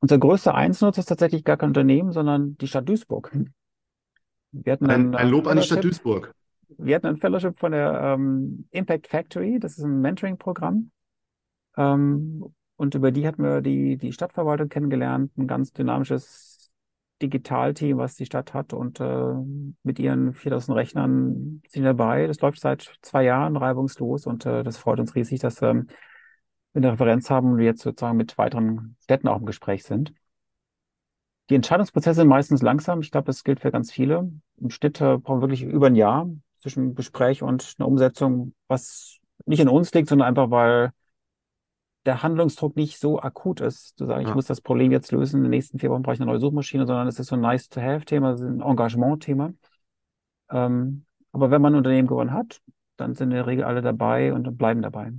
Unser größter Einzelnutzer ist tatsächlich gar kein Unternehmen, sondern die Stadt Duisburg. Wir hatten Ein, ein ein äh, Lob an die Stadt Duisburg. wir hatten ein Fellowship von der ähm, Impact Factory, das ist ein Mentoring-Programm. Ähm, und über die hatten wir die, die Stadtverwaltung kennengelernt, ein ganz dynamisches Digitalteam, was die Stadt hat und äh, mit ihren 4000 Rechnern sind dabei. Das läuft seit zwei Jahren reibungslos und äh, das freut uns riesig, dass wir eine Referenz haben und wir jetzt sozusagen mit weiteren Städten auch im Gespräch sind. Die Entscheidungsprozesse sind meistens langsam. Ich glaube, das gilt für ganz viele. Im Schnitt äh, brauchen wir wirklich über ein Jahr zwischen Gespräch und einer Umsetzung, was nicht in uns liegt, sondern einfach, weil der Handlungsdruck nicht so akut ist, zu sagen, ich Ja. muss das Problem jetzt lösen, in den nächsten vier Wochen brauche ich eine neue Suchmaschine, sondern es ist so ein Nice-to-have-Thema, ein Engagement-Thema. Ähm, aber wenn man ein Unternehmen gewonnen hat, dann sind in der Regel alle dabei und bleiben dabei.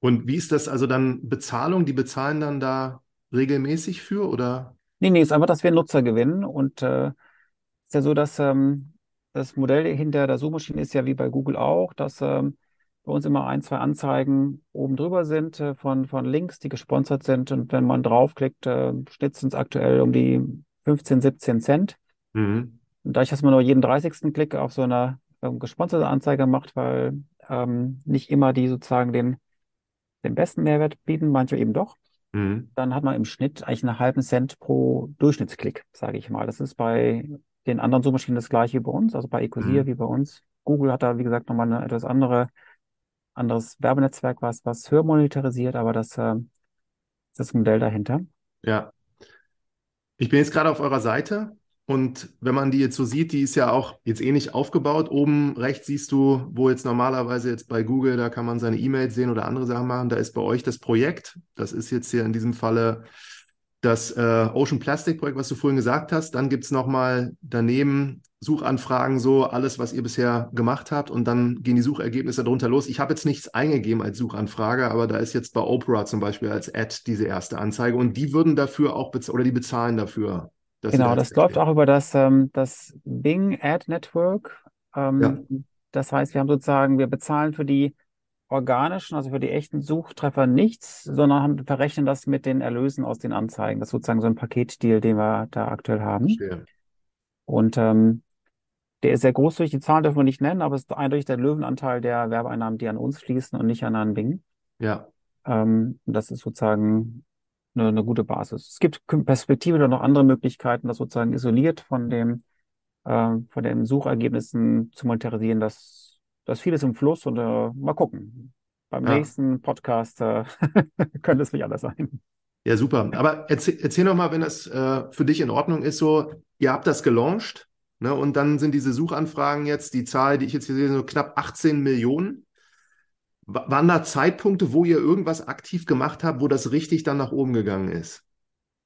Und wie ist das also dann Bezahlung? Die bezahlen dann da regelmäßig für oder? Nee, nee, ist einfach, dass wir Nutzer gewinnen. Und äh, ist ja so, dass ähm, das Modell hinter der Suchmaschine ist ja wie bei Google auch, dass ähm, bei uns immer ein, zwei Anzeigen oben drüber sind äh, von, von Links, die gesponsert sind. Und wenn man draufklickt, äh, Schnitt sind es aktuell um die 15, 17 Cent. Mhm. Und dadurch, dass man nur jeden 30. Klick auf so eine ähm, gesponserte Anzeige macht, weil ähm, nicht immer die sozusagen den, den besten Mehrwert bieten, manche eben doch Mhm. dann hat man im Schnitt eigentlich einen halben Cent pro Durchschnittsklick, sage ich mal. Das ist bei den anderen Suchmaschinen das gleiche wie bei uns, also bei Ecosia Mhm. wie bei uns. Google hat da, wie gesagt, nochmal ein etwas andere, anderes Werbenetzwerk, was, was höher monetarisiert, aber das, äh, ist das Modell dahinter. Ja. Ich bin jetzt gerade auf eurer Seite und wenn man die jetzt so sieht, die ist ja auch jetzt ähnlich aufgebaut. Oben rechts siehst du, wo jetzt normalerweise jetzt bei Google, da kann man seine E-Mails sehen oder andere Sachen machen. Da ist bei euch das Projekt. Das ist jetzt hier in diesem Falle das äh, Ocean Plastic Projekt, was du vorhin gesagt hast. Dann gibt es nochmal daneben Suchanfragen, so alles, was ihr bisher gemacht habt. Und dann gehen die Suchergebnisse darunter los. Ich habe jetzt nichts eingegeben als Suchanfrage, aber da ist jetzt bei Oprah zum Beispiel als Ad diese erste Anzeige. Und die würden dafür auch bezahlen oder die bezahlen dafür, Genau, das läuft auch über das, ähm, das Bing Ad Network. Ja. Ähm, das heißt, wir haben sozusagen, wir bezahlen für die organischen, also für die echten Suchtreffer nichts, sondern haben, verrechnen das mit den Erlösen aus den Anzeigen. Das ist sozusagen so ein Paketdeal, den wir da aktuell haben. Verstehe. Und ähm, der ist sehr großzügig, die Zahlen dürfen wir nicht nennen, aber es ist eindeutig der Löwenanteil der Werbeeinnahmen, die an uns fließen und nicht an, an Bing. Ja. Ähm, das ist sozusagen eine, eine gute Basis. Es gibt Perspektive oder noch andere Möglichkeiten, das sozusagen isoliert von dem, äh, von den Suchergebnissen zu monetarisieren. Das, das vieles im Fluss und äh, mal gucken. Beim Ja. nächsten Podcast äh, <laughs> könnte es nicht anders sein. Ja, super. Aber erzähl, erzähl noch mal, wenn das äh, für dich in Ordnung ist, so, ihr habt das gelauncht, ne, und dann sind diese Suchanfragen jetzt, die Zahl, die ich jetzt hier sehe, so knapp 18 Millionen. Wa- Waren da Zeitpunkte, wo ihr irgendwas aktiv gemacht habt, wo das richtig dann nach oben gegangen ist?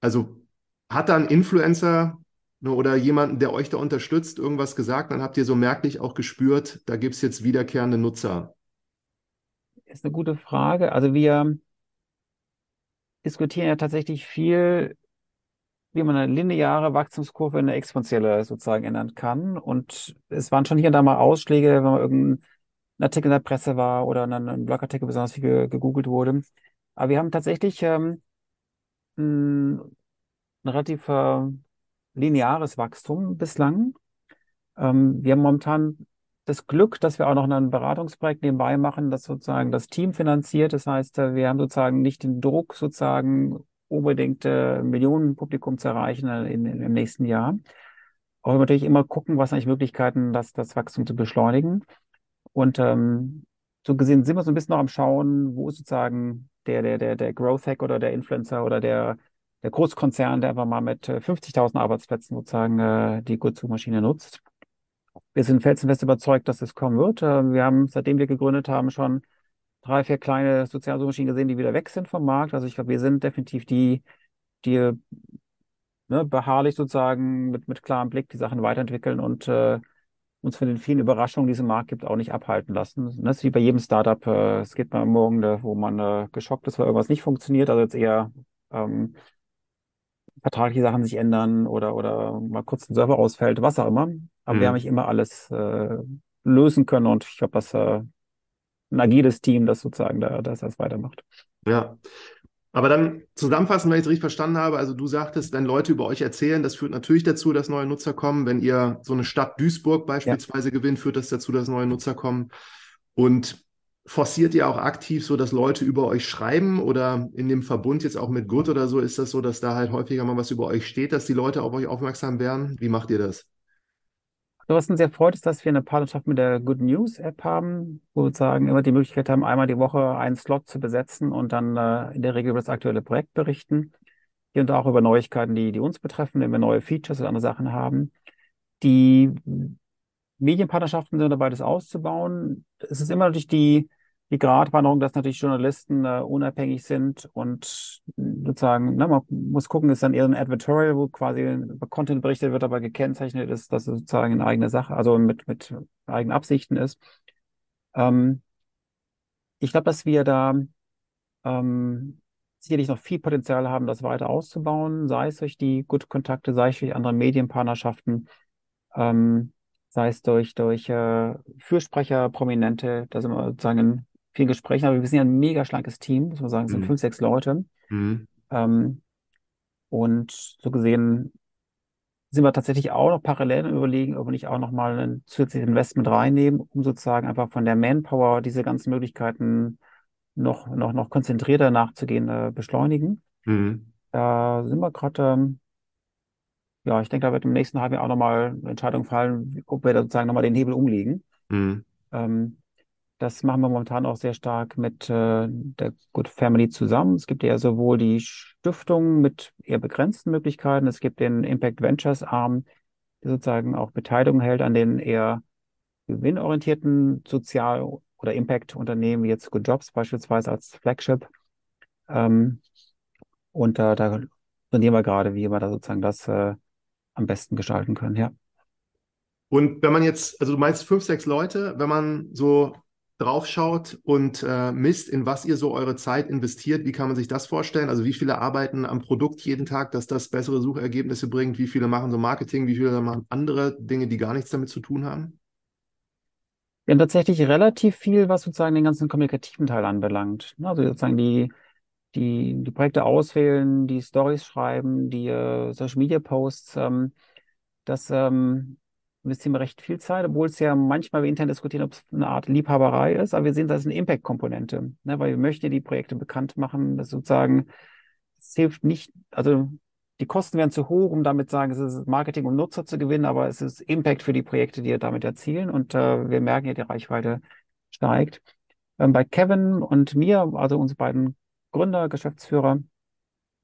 Also hat da ein Influencer oder jemanden, der euch da unterstützt, irgendwas gesagt, dann habt ihr so merklich auch gespürt, da gibt es jetzt wiederkehrende Nutzer. Ist eine gute Frage. Also wir diskutieren ja tatsächlich viel, wie man eine lineare Wachstumskurve in eine exponentielle sozusagen ändern kann. Und es waren schon hier und da mal Ausschläge, wenn man irgendein Artikel in der Presse war oder ein, Blogartikel besonders viel ge- gegoogelt wurde. Aber wir haben tatsächlich ähm, ein, ein relativ äh, lineares Wachstum bislang. Ähm, wir haben momentan das Glück, dass wir auch noch ein Beratungsprojekt nebenbei machen, das sozusagen das Team finanziert. Das heißt, äh, wir haben sozusagen nicht den Druck, sozusagen unbedingt äh, Millionenpublikum zu erreichen äh, in, in, im nächsten Jahr. Aber wir natürlich immer gucken, was eigentlich Möglichkeiten, das, das Wachstum zu beschleunigen. Und ähm, so gesehen sind wir so ein bisschen noch am Schauen, wo sozusagen der, der, der, der Growth Hack oder der Influencer oder der, der Großkonzern, der einfach mal mit äh, 50.000 Arbeitsplätzen sozusagen äh, die Good-Suchmaschine nutzt. Wir sind felsenfest überzeugt, dass es kommen wird. Äh, Wir haben, seitdem wir gegründet haben, schon drei, vier kleine Sozialsuchmaschinen gesehen, die wieder weg sind vom Markt. Also ich glaube, wir sind definitiv die, die ne, beharrlich sozusagen mit, mit klarem Blick die Sachen weiterentwickeln und äh, uns von den vielen Überraschungen, die es im Markt gibt, auch nicht abhalten lassen. Das ist wie bei jedem Startup. Äh, es geht mal morgen, äh, wo man äh, geschockt ist, weil irgendwas nicht funktioniert. Also jetzt eher ähm, vertragliche Sachen sich ändern oder, oder mal kurz ein Server ausfällt, was auch immer. Aber wir haben Mhm. nicht immer alles äh, lösen können und ich glaube, dass äh, ein agiles Team, das sozusagen da, das, das weitermacht. Ja. Aber dann zusammenfassend, wenn ich es richtig verstanden habe, also du sagtest, wenn Leute über euch erzählen, das führt natürlich dazu, dass neue Nutzer kommen. Wenn ihr so eine Stadt Duisburg beispielsweise gewinnt, führt das dazu, dass neue Nutzer kommen. Und forciert ihr auch aktiv so, dass Leute über euch schreiben oder in dem Verbund jetzt auch mit Good oder so, ist das so, dass da halt häufiger mal was über euch steht, dass die Leute auf euch aufmerksam werden? Wie macht ihr das? So, was uns sehr freut, ist, dass wir eine Partnerschaft mit der Good News App haben, wo wir sozusagen immer die Möglichkeit haben, einmal die Woche einen Slot zu besetzen und dann äh, in der Regel über das aktuelle Projekt berichten. Hier und auch über Neuigkeiten, die, die uns betreffen, wenn wir neue Features oder andere Sachen haben. Die Medienpartnerschaften sind dabei, das auszubauen. Es ist immer natürlich die, die Gratwanderung, dass natürlich Journalisten äh, unabhängig sind und sozusagen, ne, man muss gucken, ist dann eher ein Advertorial, wo quasi Content berichtet wird, aber gekennzeichnet ist, dass es sozusagen eine eigene Sache, also mit, mit eigenen Absichten ist. Ähm, ich glaube, dass wir da ähm, sicherlich noch viel Potenzial haben, das weiter auszubauen, sei es durch die Good-Kontakte, sei es durch andere Medienpartnerschaften. Ähm, sei es durch, durch äh, Fürsprecher, Prominente, da sind wir sozusagen in vielen Gesprächen, aber wir sind ja ein mega schlankes Team, muss man sagen, es sind Mhm. fünf, sechs Leute. Mhm. Ähm, und so gesehen sind wir tatsächlich auch noch parallel überlegen, ob wir nicht auch nochmal ein zusätzliches Investment reinnehmen, um sozusagen einfach von der Manpower diese ganzen Möglichkeiten noch, noch, noch konzentrierter nachzugehen, äh, beschleunigen. Mhm. Da sind wir gerade, ähm, ja, ich denke, da wird im nächsten halben Jahr auch nochmal eine Entscheidung fallen, ob wir da sozusagen nochmal den Hebel umlegen. Mhm. Ähm, das machen wir momentan auch sehr stark mit äh, der Good Family zusammen. Es gibt ja sowohl die Stiftung mit eher begrenzten Möglichkeiten, es gibt den Impact Ventures Arm, der sozusagen auch Beteiligung hält an den eher gewinnorientierten Sozial- oder Impact-Unternehmen, wie jetzt Good Jobs beispielsweise als Flagship. Ähm, und äh, da sondieren wir gerade, wie wir da sozusagen das äh, am besten gestalten können, ja. Und wenn man jetzt, also du meinst fünf, sechs Leute, wenn man so draufschaut und äh, misst, in was ihr so eure Zeit investiert, wie kann man sich das vorstellen? Also wie viele arbeiten am Produkt jeden Tag, dass das bessere Suchergebnisse bringt? Wie viele machen so Marketing? Wie viele machen andere Dinge, die gar nichts damit zu tun haben? Wir haben tatsächlich relativ viel, was sozusagen den ganzen kommunikativen Teil anbelangt. Also sozusagen die, die, die Projekte auswählen, die Stories schreiben, die äh, Social Media Posts, ähm, das ähm, investieren wir recht viel Zeit, obwohl es ja manchmal wir intern diskutieren, ob es eine Art Liebhaberei ist, aber wir sehen das als eine Impact-Komponente, ne, weil wir möchten die Projekte bekannt machen, dass sozusagen es hilft nicht, also die Kosten wären zu hoch, um damit zu sagen, es ist Marketing, um Nutzer zu gewinnen, aber es ist Impact für die Projekte, die wir damit erzielen. Und äh, wir merken ja, die Reichweite steigt. Ähm, bei Kevin und mir, also unsere beiden Gründer, Geschäftsführer,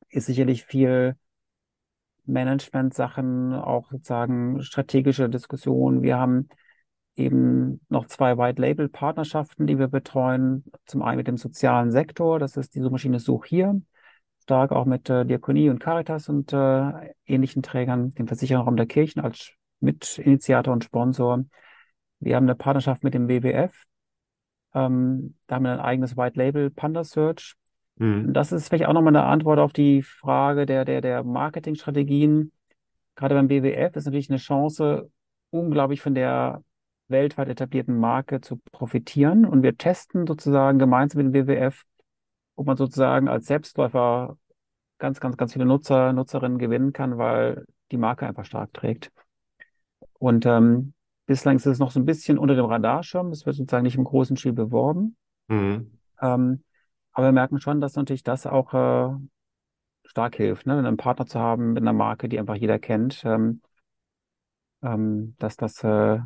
ist sicherlich viel Management-Sachen, auch sozusagen strategische Diskussionen. Wir haben eben noch zwei White-Label-Partnerschaften, die wir betreuen. Zum einen mit dem sozialen Sektor, das ist die Suchmaschine Such hier, stark auch mit äh, Diakonie und Caritas und äh, ähnlichen Trägern, dem Versicherungsraum der Kirchen als Mitinitiator und Sponsor. Wir haben eine Partnerschaft mit dem WWF. Ähm, da haben wir ein eigenes White Label Panda Search. Mhm. Das ist vielleicht auch nochmal eine Antwort auf die Frage der, der, der Marketingstrategien. Gerade beim WWF ist natürlich eine Chance, unglaublich von der weltweit etablierten Marke zu profitieren. Und wir testen sozusagen gemeinsam mit dem WWF, ob man sozusagen als Selbstläufer ganz, ganz, ganz viele Nutzer, Nutzerinnen gewinnen kann, weil die Marke einfach stark trägt. Und ähm, bislang ist es noch so ein bisschen unter dem Radarschirm. Es wird sozusagen nicht im großen Stil beworben. Mhm. Ähm, aber wir merken schon, dass natürlich das auch äh, stark hilft, ne? einen Partner zu haben mit einer Marke, die einfach jeder kennt. Ähm, ähm, dass das äh,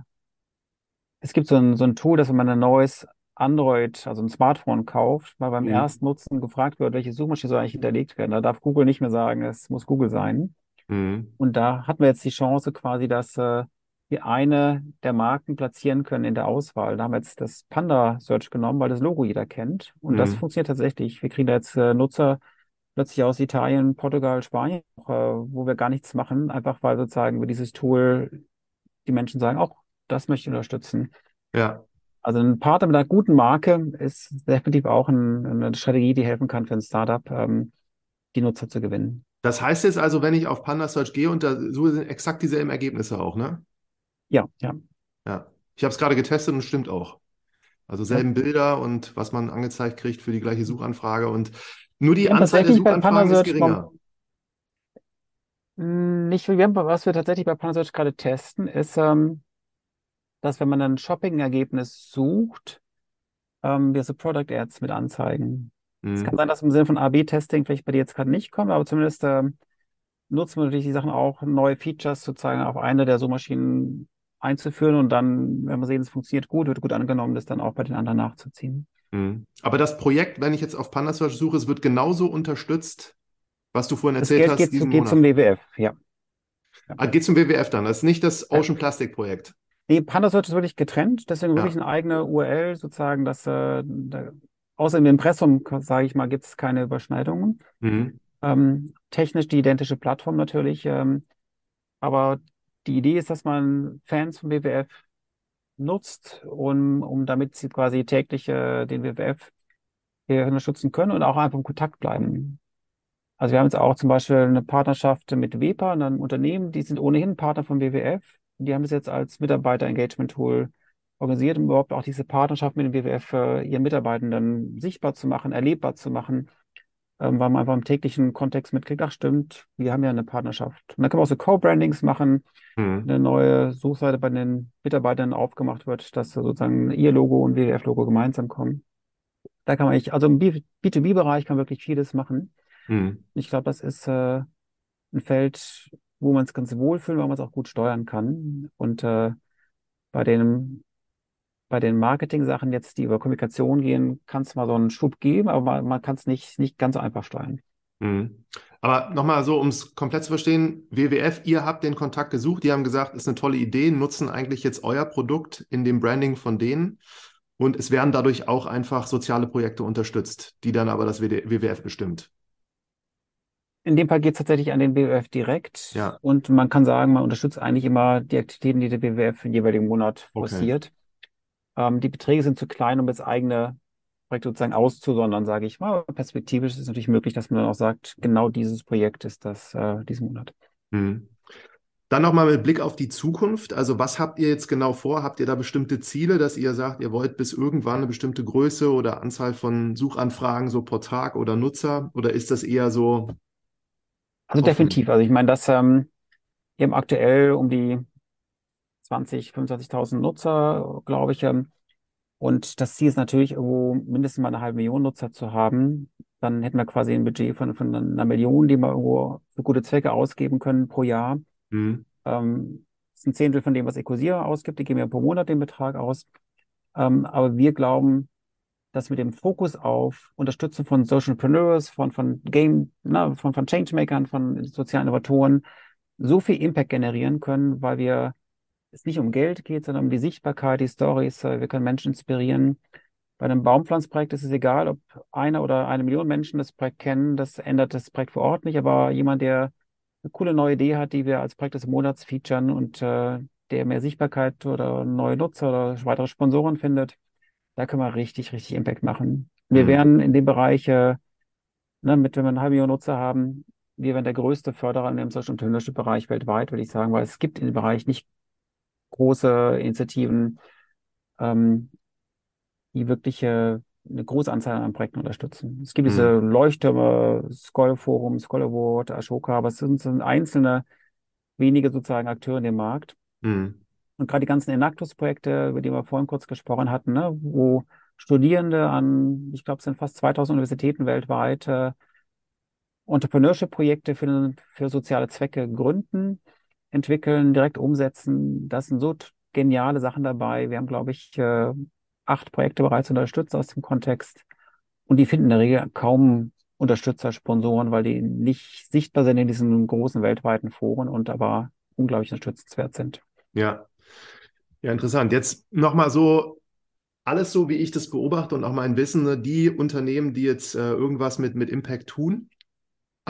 es gibt so ein, so ein Tool, dass wenn man ein neues Android, also ein Smartphone kauft, mal beim mhm. ersten Nutzen gefragt wird, welche Suchmaschine soll eigentlich hinterlegt werden. Da darf Google nicht mehr sagen, es muss Google sein. Mhm. Und da hatten wir jetzt die Chance quasi, dass äh, eine der Marken platzieren können in der Auswahl. Da haben wir jetzt das Panda Search genommen, weil das Logo jeder kennt. Und mhm. das funktioniert tatsächlich. Wir kriegen da jetzt äh, Nutzer plötzlich aus Italien, Portugal, Spanien, äh, wo wir gar nichts machen, einfach weil sozusagen über dieses Tool die Menschen sagen, auch das möchte ich unterstützen. Ja. Also ein Partner mit einer guten Marke ist definitiv auch ein, eine Strategie, die helfen kann für ein Startup, ähm, die Nutzer zu gewinnen. Das heißt jetzt also, wenn ich auf Panda Search gehe und da so sind exakt dieselben Ergebnisse auch, ne? Ja, ja. Ja. Ich habe es gerade getestet und stimmt auch. Also selben ja. Bilder und was man angezeigt kriegt für die gleiche Suchanfrage und nur die ja, Anzahl der Suchanfragen ist geringer. Nicht, was wir tatsächlich bei Panda Search gerade testen, ist, ähm, dass wenn man ein Shopping-Ergebnis sucht, ähm, wir so Product Ads mit anzeigen. Es kann mhm. sein, dass im Sinne von A-B-Testing vielleicht bei dir jetzt gerade nicht kommt, aber zumindest äh, nutzen wir natürlich die Sachen auch, neue Features sozusagen auf eine der Suchmaschinen einzuführen und dann, wenn wir sehen, es funktioniert gut, wird gut angenommen, das dann auch bei den anderen nachzuziehen. Mhm. Aber das Projekt, wenn ich jetzt auf PandaSearch suche, es wird genauso unterstützt, was du vorhin erzählt das Geld hast. Geht, geht zum WWF, ja. Ah, geht zum WWF dann, das ist nicht das Ocean Plastic Projekt. Nee, PandaSearch ist wirklich getrennt, deswegen ja. wirklich eine eigene URL sozusagen, dass äh, da, außer im Impressum, sage ich mal, gibt es keine Überschneidungen. Mhm. Ähm, technisch die identische Plattform natürlich, ähm, aber die Idee ist, dass man Fans vom WWF nutzt, um, um damit sie quasi täglich äh, den WWF unterstützen können und auch einfach im Kontakt bleiben. Also wir haben jetzt auch zum Beispiel eine Partnerschaft mit WEPA, einem Unternehmen, die sind ohnehin Partner vom WWF die haben es jetzt als Mitarbeiter-Engagement-Tool organisiert, um überhaupt auch diese Partnerschaft mit dem WWF für ihren Mitarbeitenden sichtbar zu machen, erlebbar zu machen, ähm, weil man einfach im täglichen Kontext mitkriegt, ach stimmt, wir haben ja eine Partnerschaft. Und dann kann man auch so Co-Brandings machen, mhm. eine neue Suchseite bei den Mitarbeitern aufgemacht wird, dass sozusagen ihr Logo und WWF-Logo gemeinsam kommen. Da kann man, ich, also im B2B-Bereich kann man wirklich vieles machen. Mhm. Ich glaube, das ist äh, ein Feld, wo man es ganz wohlfühlt, weil man es auch gut steuern kann. Und äh, bei den, bei den Marketing-Sachen jetzt, die über Kommunikation gehen, kann es mal so einen Schub geben, aber man, man kann es nicht, nicht ganz so einfach steuern. Mhm. Aber nochmal so, um es komplett zu verstehen, WWF, ihr habt den Kontakt gesucht, die haben gesagt, ist eine tolle Idee, nutzen eigentlich jetzt euer Produkt in dem Branding von denen. Und es werden dadurch auch einfach soziale Projekte unterstützt, die dann aber das WWF bestimmt. In dem Fall geht es tatsächlich an den WWF direkt. Ja. Und man kann sagen, man unterstützt eigentlich immer die Aktivitäten, die der WWF im jeweiligen Monat forciert. Okay. Ähm, die Beträge sind zu klein, um jetzt eigene Projekte sozusagen auszusondern, sage ich mal. Perspektivisch ist es natürlich möglich, dass man dann auch sagt, genau dieses Projekt ist das äh, diesen Monat. Mhm. Dann nochmal mit Blick auf die Zukunft. Also was habt ihr jetzt genau vor? Habt ihr da bestimmte Ziele, dass ihr sagt, ihr wollt bis irgendwann eine bestimmte Größe oder Anzahl von Suchanfragen so pro Tag oder Nutzer? Oder ist das eher so, also definitiv. Also ich meine, dass ähm, eben aktuell um die 20, 25.000 Nutzer, glaube ich. Ähm, Und das Ziel ist natürlich, irgendwo mindestens mal eine halbe Million Nutzer zu haben. Dann hätten wir quasi ein Budget von, von einer Million, die wir irgendwo für gute Zwecke ausgeben können pro Jahr. Mhm. Ähm, das ist ein Zehntel von dem, was Ecosia ausgibt. Die geben ja pro Monat den Betrag aus. Ähm, aber wir glauben, dass mit dem Fokus auf Unterstützung von Social Entrepreneurs, von, von Game, na, von, von Changemakern, von sozialen Innovatoren so viel Impact generieren können, weil wir es nicht um Geld geht, sondern um die Sichtbarkeit, die Stories. Wir können Menschen inspirieren. Bei einem Baumpflanzprojekt ist es egal, ob eine oder eine Million Menschen das Projekt kennen. Das ändert das Projekt vor Ort nicht. Aber jemand, der eine coole neue Idee hat, die wir als Projekt des Monats featuren und äh, der mehr Sichtbarkeit oder neue Nutzer oder weitere Sponsoren findet, da können wir richtig, richtig Impact machen. Wir mhm. werden in dem Bereich, äh, ne, mit, wenn wir eine halbe Million Nutzer haben, wir werden der größte Förderer in dem Social Entrepreneurship Bereich weltweit, würde ich sagen, weil es gibt in dem Bereich nicht große Initiativen, ähm, die wirklich äh, eine große Anzahl an Projekten unterstützen. Es gibt mhm. diese Leuchttürme, Scholar Forum, Scholar Award, Ashoka, aber es sind, sind einzelne wenige sozusagen Akteure in dem Markt. Mhm. Und gerade die ganzen Enactus-Projekte, über die wir vorhin kurz gesprochen hatten, ne, wo Studierende an, ich glaube, es sind fast 2000 Universitäten weltweit, äh, Entrepreneurship-Projekte für, für soziale Zwecke gründen entwickeln, direkt umsetzen. Das sind so geniale Sachen dabei. Wir haben, glaube ich, äh, acht Projekte bereits unterstützt aus dem Kontext. Und die finden in der Regel kaum Unterstützer, Sponsoren, weil die nicht sichtbar sind in diesen großen weltweiten Foren und aber unglaublich unterstützenswert sind. Ja. Ja, interessant. Jetzt nochmal so, alles so, wie ich das beobachte und auch mein Wissen, ne, die Unternehmen, die jetzt äh, irgendwas mit, mit Impact tun,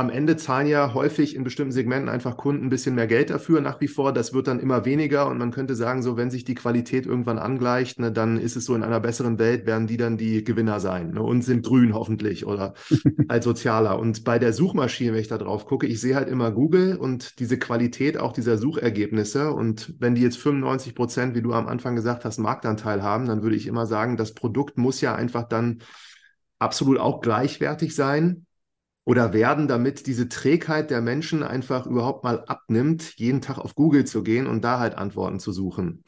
am Ende zahlen ja häufig in bestimmten Segmenten einfach Kunden ein bisschen mehr Geld dafür nach wie vor. Das wird dann immer weniger und man könnte sagen, so wenn sich die Qualität irgendwann angleicht, ne, dann ist es so in einer besseren Welt, werden die dann die Gewinner sein ne, und sind grün hoffentlich oder <laughs> als sozialer. Und bei der Suchmaschine, wenn ich da drauf gucke, ich sehe halt immer Google und diese Qualität auch dieser Suchergebnisse. Und wenn die jetzt 95 Prozent, wie du am Anfang gesagt hast, Marktanteil haben, dann würde ich immer sagen, das Produkt muss ja einfach dann absolut auch gleichwertig sein oder werden, damit diese Trägheit der Menschen einfach überhaupt mal abnimmt, jeden Tag auf Google zu gehen und da halt Antworten zu suchen.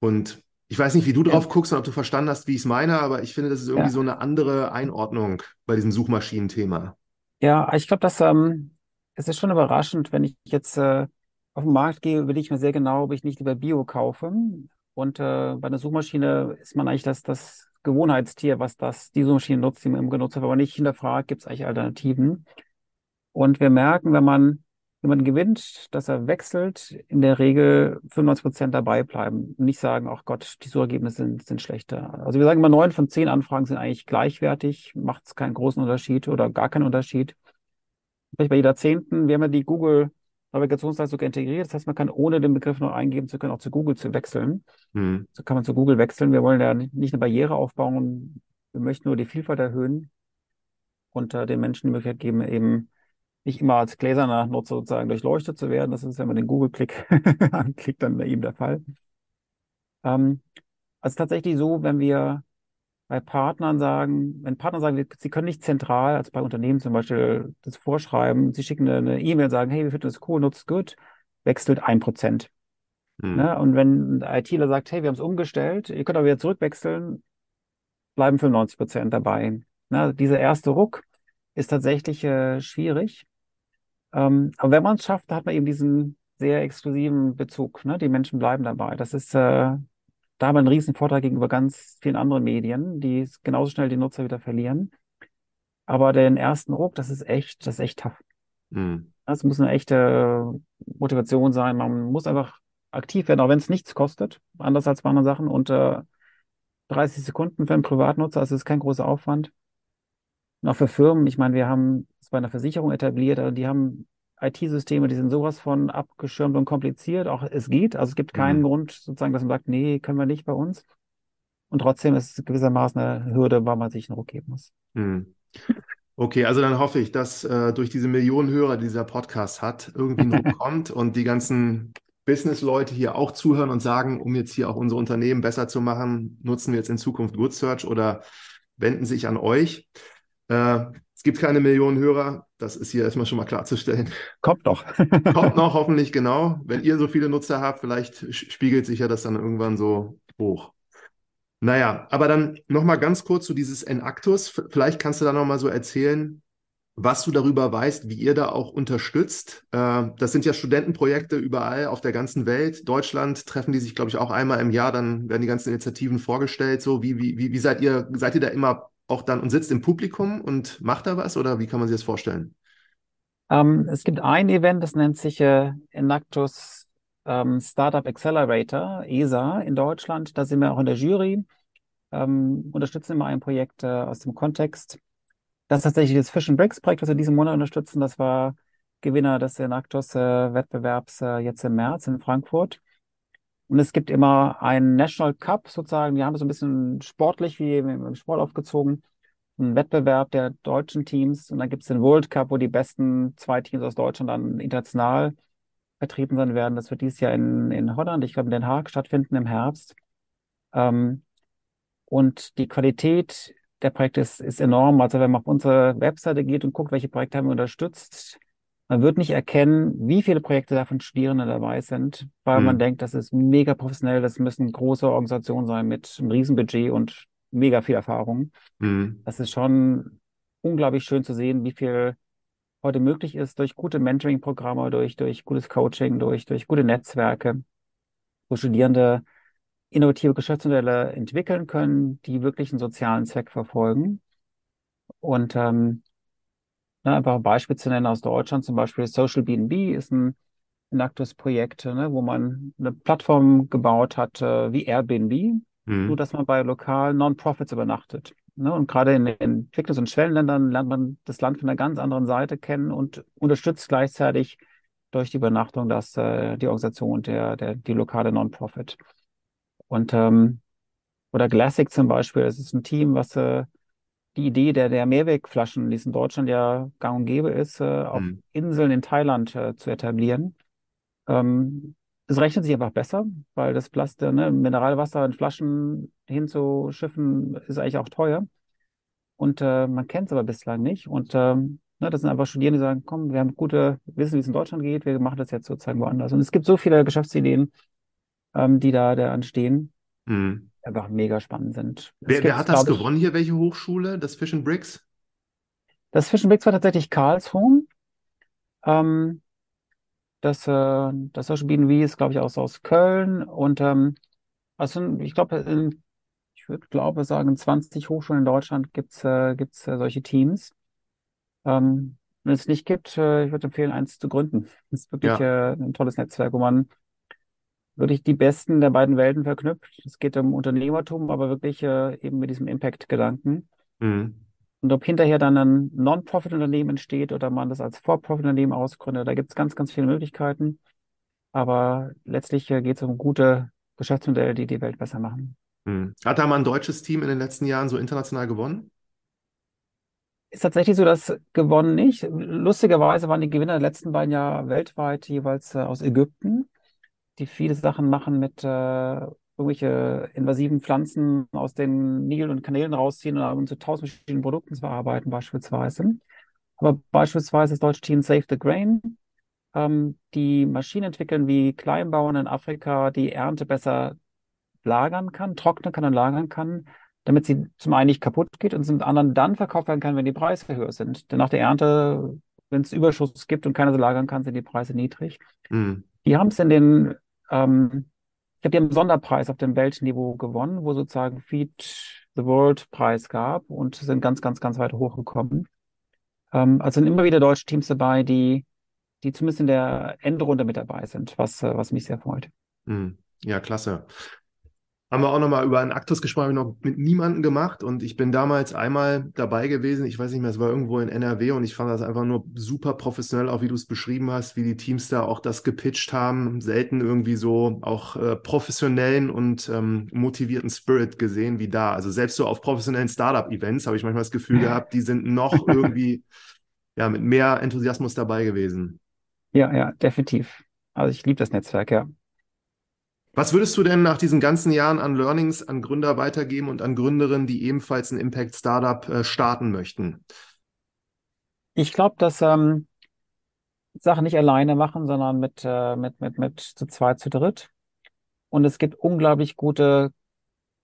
Und ich weiß nicht, wie du drauf guckst und ob du verstanden hast, wie ich es meine, aber ich finde, das ist irgendwie ja. so eine andere Einordnung bei diesem Suchmaschinenthema. Ja, ich glaube, dass ähm, es ist schon überraschend, wenn ich jetzt äh, auf den Markt gehe, will ich mir sehr genau, ob ich nicht lieber Bio kaufe. Und äh, bei einer Suchmaschine ist man eigentlich das, das Gewohnheitstier, was das, diese Maschine nutzt, die man im genutzt hat, aber nicht hinterfragt, gibt es eigentlich Alternativen. Und wir merken, wenn man jemanden gewinnt, dass er wechselt, in der Regel 95 Prozent dabei bleiben und nicht sagen, ach Gott, die Suchergebnisse sind, sind schlechter. Also wir sagen immer, neun von zehn Anfragen sind eigentlich gleichwertig, macht es keinen großen Unterschied oder gar keinen Unterschied. Vielleicht bei jeder zehnten, wir haben ja die Google Navigationsleistung integriert. Das heißt, man kann ohne den Begriff noch eingeben zu können, auch zu Google zu wechseln. Mhm. So kann man zu Google wechseln. Wir wollen ja nicht eine Barriere aufbauen. Wir möchten nur die Vielfalt erhöhen und äh, den Menschen die Möglichkeit geben, eben nicht immer als gläserner Nutzer sozusagen durchleuchtet zu werden. Das ist, wenn man den Google-Klick <laughs> anklickt, dann eben der Fall. Ähm, also tatsächlich so, wenn wir bei Partnern sagen, wenn Partner sagen, sie können nicht zentral, als bei Unternehmen zum Beispiel, das vorschreiben, sie schicken eine E-Mail und sagen, hey, wir finden das cool, nutzt gut, wechselt ein Prozent. Mhm. Ne? Und wenn ein ITler sagt, hey, wir haben es umgestellt, ihr könnt aber wieder zurückwechseln, bleiben 95 Prozent dabei. Ne? Dieser erste Ruck ist tatsächlich äh, schwierig. Ähm, aber wenn man es schafft, hat man eben diesen sehr exklusiven Bezug. Ne? Die Menschen bleiben dabei. Das ist äh, da haben wir einen riesen Vorteil gegenüber ganz vielen anderen Medien, die genauso schnell die Nutzer wieder verlieren. Aber den ersten Ruck, das ist echt, das ist echt tough. Mhm. Das muss eine echte Motivation sein. Man muss einfach aktiv werden, auch wenn es nichts kostet, anders als bei anderen Sachen. Und äh, 30 Sekunden für einen Privatnutzer, also ist kein großer Aufwand. Und auch für Firmen, ich meine, wir haben es bei einer Versicherung etabliert, also die haben IT-Systeme, die sind sowas von abgeschirmt und kompliziert. Auch es geht. Also es gibt keinen mhm. Grund, sozusagen, dass man sagt, nee, können wir nicht bei uns. Und trotzdem ist es gewissermaßen eine Hürde, weil man sich einen Ruck geben muss. Mhm. Okay, also dann hoffe ich, dass äh, durch diese Millionen Hörer, die dieser Podcast hat, irgendwie ein Ruck <laughs> kommt und die ganzen Business-Leute hier auch zuhören und sagen, um jetzt hier auch unsere Unternehmen besser zu machen, nutzen wir jetzt in Zukunft Good Search oder wenden sich an euch. Äh, es gibt keine Millionen Hörer, das ist hier erstmal schon mal klarzustellen. Kommt noch. <laughs> Kommt noch, hoffentlich genau. Wenn ihr so viele Nutzer habt, vielleicht spiegelt sich ja das dann irgendwann so hoch. Naja, aber dann nochmal ganz kurz zu dieses Enactus. Vielleicht kannst du da nochmal so erzählen, was du darüber weißt, wie ihr da auch unterstützt. Äh, das sind ja Studentenprojekte überall auf der ganzen Welt. Deutschland treffen die sich, glaube ich, auch einmal im Jahr, dann werden die ganzen Initiativen vorgestellt. So, wie, wie, wie seid ihr, seid ihr da immer auch dann und sitzt im Publikum und macht da was oder wie kann man sich das vorstellen? Ähm, es gibt ein Event, das nennt sich äh, Enactus ähm, Startup Accelerator, ESA in Deutschland. Da sind wir auch in der Jury, ähm, unterstützen immer ein Projekt äh, aus dem Kontext. Das ist tatsächlich das Fish and Bricks Projekt, was wir diesen Monat unterstützen. Das war Gewinner des Enactus äh, Wettbewerbs äh, jetzt im März in Frankfurt. Und es gibt immer einen National Cup sozusagen. Wir haben es so ein bisschen sportlich wie im Sport aufgezogen ein Wettbewerb der deutschen Teams und dann gibt es den World Cup, wo die besten zwei Teams aus Deutschland dann international vertreten sein werden. Das wird dieses Jahr in, in Holland, ich glaube in Den Haag stattfinden im Herbst. Ähm, und die Qualität der Projekte ist, ist enorm. Also wenn man auf unsere Webseite geht und guckt, welche Projekte haben wir unterstützt, man wird nicht erkennen, wie viele Projekte davon Studierende dabei sind, weil hm. man denkt, das ist mega professionell, das müssen große Organisationen sein mit einem Riesenbudget und mega viel Erfahrung. Mhm. Das ist schon unglaublich schön zu sehen, wie viel heute möglich ist durch gute Mentoring-Programme, durch, durch gutes Coaching, durch, durch gute Netzwerke, wo Studierende innovative Geschäftsmodelle entwickeln können, die wirklich einen sozialen Zweck verfolgen. Und ähm, ne, einfach ein Beispiel zu nennen aus Deutschland, zum Beispiel Social BNB ist ein, ein aktuelles Projekt, ne, wo man eine Plattform gebaut hat äh, wie Airbnb, mhm. nur dass man bei lokalen Non-Profits übernachtet. Ne? Und gerade in Entwicklungs- und Schwellenländern lernt man das Land von einer ganz anderen Seite kennen und unterstützt gleichzeitig durch die Übernachtung das, äh, die Organisation, der, der, die lokale Non-Profit. Und ähm, oder Classic zum Beispiel, es ist ein Team, was äh, die Idee der, der Mehrwegflaschen, die es in Deutschland ja gang und gäbe ist, äh, auf mhm. Inseln in Thailand äh, zu etablieren. Ähm, es rechnet sich einfach besser, weil das Plastik, ne, Mineralwasser in Flaschen hinzuschiffen, ist eigentlich auch teuer. Und äh, man kennt es aber bislang nicht. Und ähm, ne, das sind einfach Studierende, die sagen, komm, wir haben gute Wissen, wie es in Deutschland geht, wir machen das jetzt sozusagen woanders. Und es gibt so viele Geschäftsideen, ähm, die da, da anstehen, mhm. Einfach mega spannend sind. Wer, wer hat das gewonnen hier? Welche Hochschule? Das Fish and Bricks? Das Fish and Bricks war tatsächlich Karlsruhe. Ähm, das, äh, das Social BNB ist, glaube ich, aus, aus Köln. Und ähm, also ich glaube, ich würde glaube sagen, 20 Hochschulen in Deutschland gibt es äh, gibt's, äh, solche Teams. Ähm, wenn es nicht gibt, äh, ich würde empfehlen, eins zu gründen. Das ist wirklich ja. äh, ein tolles Netzwerk, wo man wirklich die Besten der beiden Welten verknüpft. Es geht um Unternehmertum, aber wirklich äh, eben mit diesem Impact-Gedanken. Mhm. Und ob hinterher dann ein Non-Profit-Unternehmen entsteht oder man das als For-Profit-Unternehmen ausgründet, da gibt es ganz, ganz viele Möglichkeiten. Aber letztlich äh, geht es um gute Geschäftsmodelle, die die Welt besser machen. Hm. Hat da mal ein deutsches Team in den letzten Jahren so international gewonnen? Ist tatsächlich so, dass gewonnen nicht. Lustigerweise waren die Gewinner der letzten beiden Jahre weltweit jeweils äh, aus Ägypten, die viele Sachen machen mit äh, irgendwelche invasiven Pflanzen aus den Nil und Kanälen rausziehen und zu tausend verschiedenen Produkten zu verarbeiten beispielsweise. Aber beispielsweise das deutsche Team Save the Grain, ähm, die Maschinen entwickeln, wie Kleinbauern in Afrika die Ernte besser lagern kann, trocknen kann und lagern kann, damit sie zum einen nicht kaputt geht und zum anderen dann verkauft werden kann, wenn die Preise höher sind. Denn nach der Ernte, wenn es Überschuss gibt und keiner so lagern kann, sind die Preise niedrig. Mhm. Die haben es in den ähm, ich habe einen Sonderpreis auf dem Weltniveau gewonnen, wo sozusagen Feed the World Preis gab und sind ganz, ganz, ganz weit hochgekommen. Ähm, also sind immer wieder deutsche Teams dabei, die, die zumindest in der Endrunde mit dabei sind, was, äh, was mich sehr freut. Hm. Ja, klasse haben wir auch nochmal über einen Aktus gesprochen, habe ich noch mit niemandem gemacht und ich bin damals einmal dabei gewesen, ich weiß nicht mehr, es war irgendwo in NRW und ich fand das einfach nur super professionell, auch wie du es beschrieben hast, wie die Teams da auch das gepitcht haben, selten irgendwie so auch äh, professionellen und ähm, motivierten Spirit gesehen wie da. Also selbst so auf professionellen Startup-Events habe ich manchmal das Gefühl gehabt, die sind noch <laughs> irgendwie ja mit mehr Enthusiasmus dabei gewesen. Ja, ja, definitiv. Also ich liebe das Netzwerk, ja. Was würdest du denn nach diesen ganzen Jahren an Learnings an Gründer weitergeben und an Gründerinnen, die ebenfalls ein Impact Startup äh, starten möchten? Ich glaube, dass ähm, Sachen nicht alleine machen, sondern mit, äh, mit, mit, mit zu zweit, zu dritt. Und es gibt unglaublich gute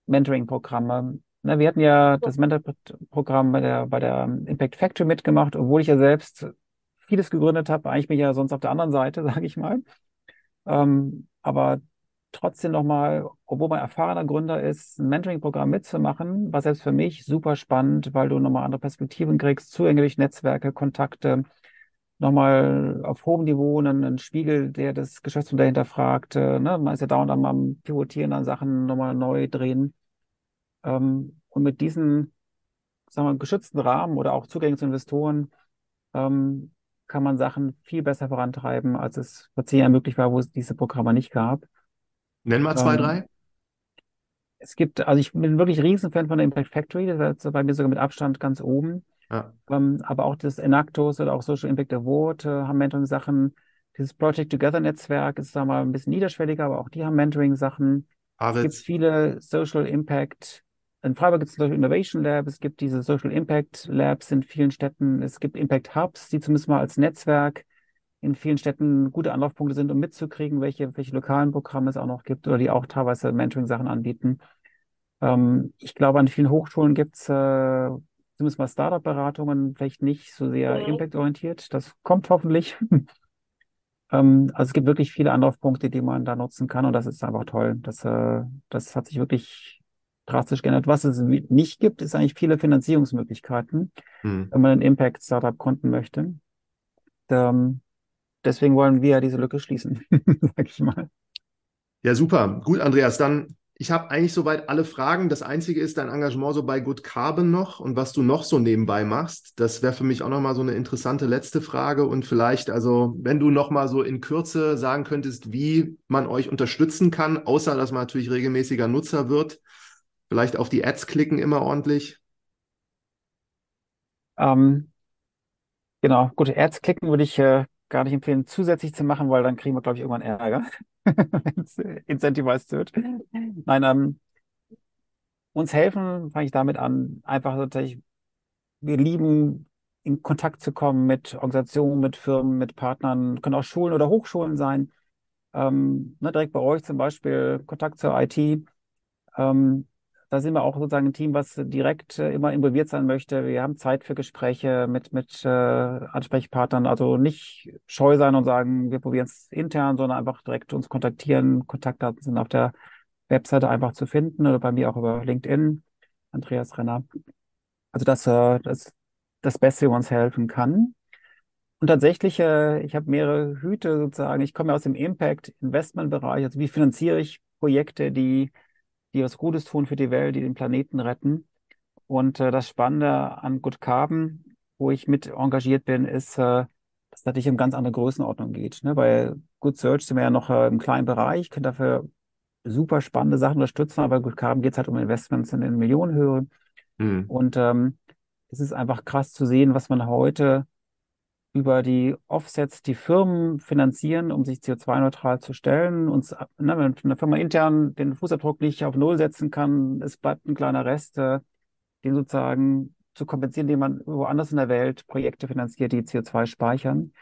Mentoring-Programme. Ne, wir hatten ja das Mentor-Programm bei der, bei der Impact Factory mitgemacht, obwohl ich ja selbst vieles gegründet habe. Eigentlich bin ich ja sonst auf der anderen Seite, <laughs> sage ich mal. Ähm, aber trotzdem nochmal, obwohl man erfahrener Gründer ist, ein Mentoring-Programm mitzumachen, war selbst für mich super spannend, weil du nochmal andere Perspektiven kriegst, Zugänge durch Netzwerke, Kontakte, nochmal auf hohem Niveau einen, Spiegel, der das Geschäftsmodell hinterfragt. Äh, ne? Man ist ja dauernd am Pivotieren an Sachen, nochmal neu drehen. Ähm, und mit diesen, sagen wir, geschützten Rahmen oder auch Zugänge zu Investoren ähm, kann man Sachen viel besser vorantreiben, als es vor zehn Jahren möglich war, wo es diese Programme nicht gab. Nenn mal zwei, ähm, drei. Es gibt, also ich bin wirklich Riesenfan von der Impact Factory, das ist bei mir sogar mit Abstand ganz oben. Ja. Ähm, aber auch das Enactus oder auch Social Impact Award äh, haben Mentoring-Sachen. Dieses Project Together Netzwerk ist da mal ein bisschen niederschwelliger, aber auch die haben Mentoring-Sachen. Es gibt viele Social Impact. In Freiburg gibt es Beispiel Innovation Lab, es gibt diese Social Impact Labs in vielen Städten, es gibt Impact Hubs, die zumindest mal als Netzwerk in vielen Städten gute Anlaufpunkte sind, um mitzukriegen, welche, welche lokalen Programme es auch noch gibt oder die auch teilweise Mentoring-Sachen anbieten. Ähm, ich glaube, an vielen Hochschulen gibt es äh, zumindest mal Startup-Beratungen, vielleicht nicht so sehr mhm. impact-orientiert. Das kommt hoffentlich. <laughs> ähm, also es gibt wirklich viele Anlaufpunkte, die man da nutzen kann und das ist einfach toll. Das, äh, das hat sich wirklich drastisch geändert. Was es nicht gibt, ist eigentlich viele Finanzierungsmöglichkeiten, mhm. wenn man ein Impact-Startup gründen möchte. Ähm, deswegen wollen wir diese Lücke schließen, <laughs> sag ich mal. Ja, super. Gut, Andreas, dann ich habe eigentlich soweit alle Fragen. Das Einzige ist dein Engagement so bei Good Carbon noch und was du noch so nebenbei machst. Das wäre für mich auch nochmal so eine interessante letzte Frage. Und vielleicht, also, wenn du nochmal so in Kürze sagen könntest, wie man euch unterstützen kann, außer dass man natürlich regelmäßiger Nutzer wird. Vielleicht auf die Ads klicken immer ordentlich. Ähm, genau, gut, Ads klicken würde ich äh, gar nicht empfehlen, zusätzlich zu machen, weil dann kriegen wir, glaube ich, irgendwann Ärger, <laughs> wenn es incentivized wird. Nein, ähm, uns helfen, fange ich damit an, einfach natürlich, wir lieben, in Kontakt zu kommen mit Organisationen, mit Firmen, mit Partnern, können auch Schulen oder Hochschulen sein. Ähm, ne, direkt bei euch zum Beispiel Kontakt zur IT. Ähm, da sind wir auch sozusagen ein Team, was direkt äh, immer involviert sein möchte. Wir haben Zeit für Gespräche mit, mit äh, Ansprechpartnern. Also nicht scheu sein und sagen, wir probieren es intern, sondern einfach direkt uns kontaktieren. Kontaktdaten sind auf der Webseite einfach zu finden oder bei mir auch über LinkedIn. Andreas Renner. Also das, äh, das, das Beste, wo uns helfen kann. Und tatsächlich, äh, ich habe mehrere Hüte sozusagen. Ich komme aus dem Impact-Investment-Bereich. Also wie finanziere ich Projekte, die die was Gutes tun für die Welt, die den Planeten retten. Und äh, das Spannende an Good Carbon, wo ich mit engagiert bin, ist, äh, dass es natürlich um ganz andere Größenordnung geht. Ne? Bei Good Search sind wir ja noch äh, im kleinen Bereich, können dafür super spannende Sachen unterstützen, aber Good Carbon geht es halt um Investments in den Millionenhöhe. Mhm. Und ähm, es ist einfach krass zu sehen, was man heute über die Offsets die Firmen finanzieren, um sich CO2-neutral zu stellen. Und ne, wenn eine Firma intern den Fußabdruck nicht auf Null setzen kann, es bleibt ein kleiner Rest, äh, den sozusagen zu kompensieren, den man woanders in der Welt Projekte finanziert, die CO2 speichern.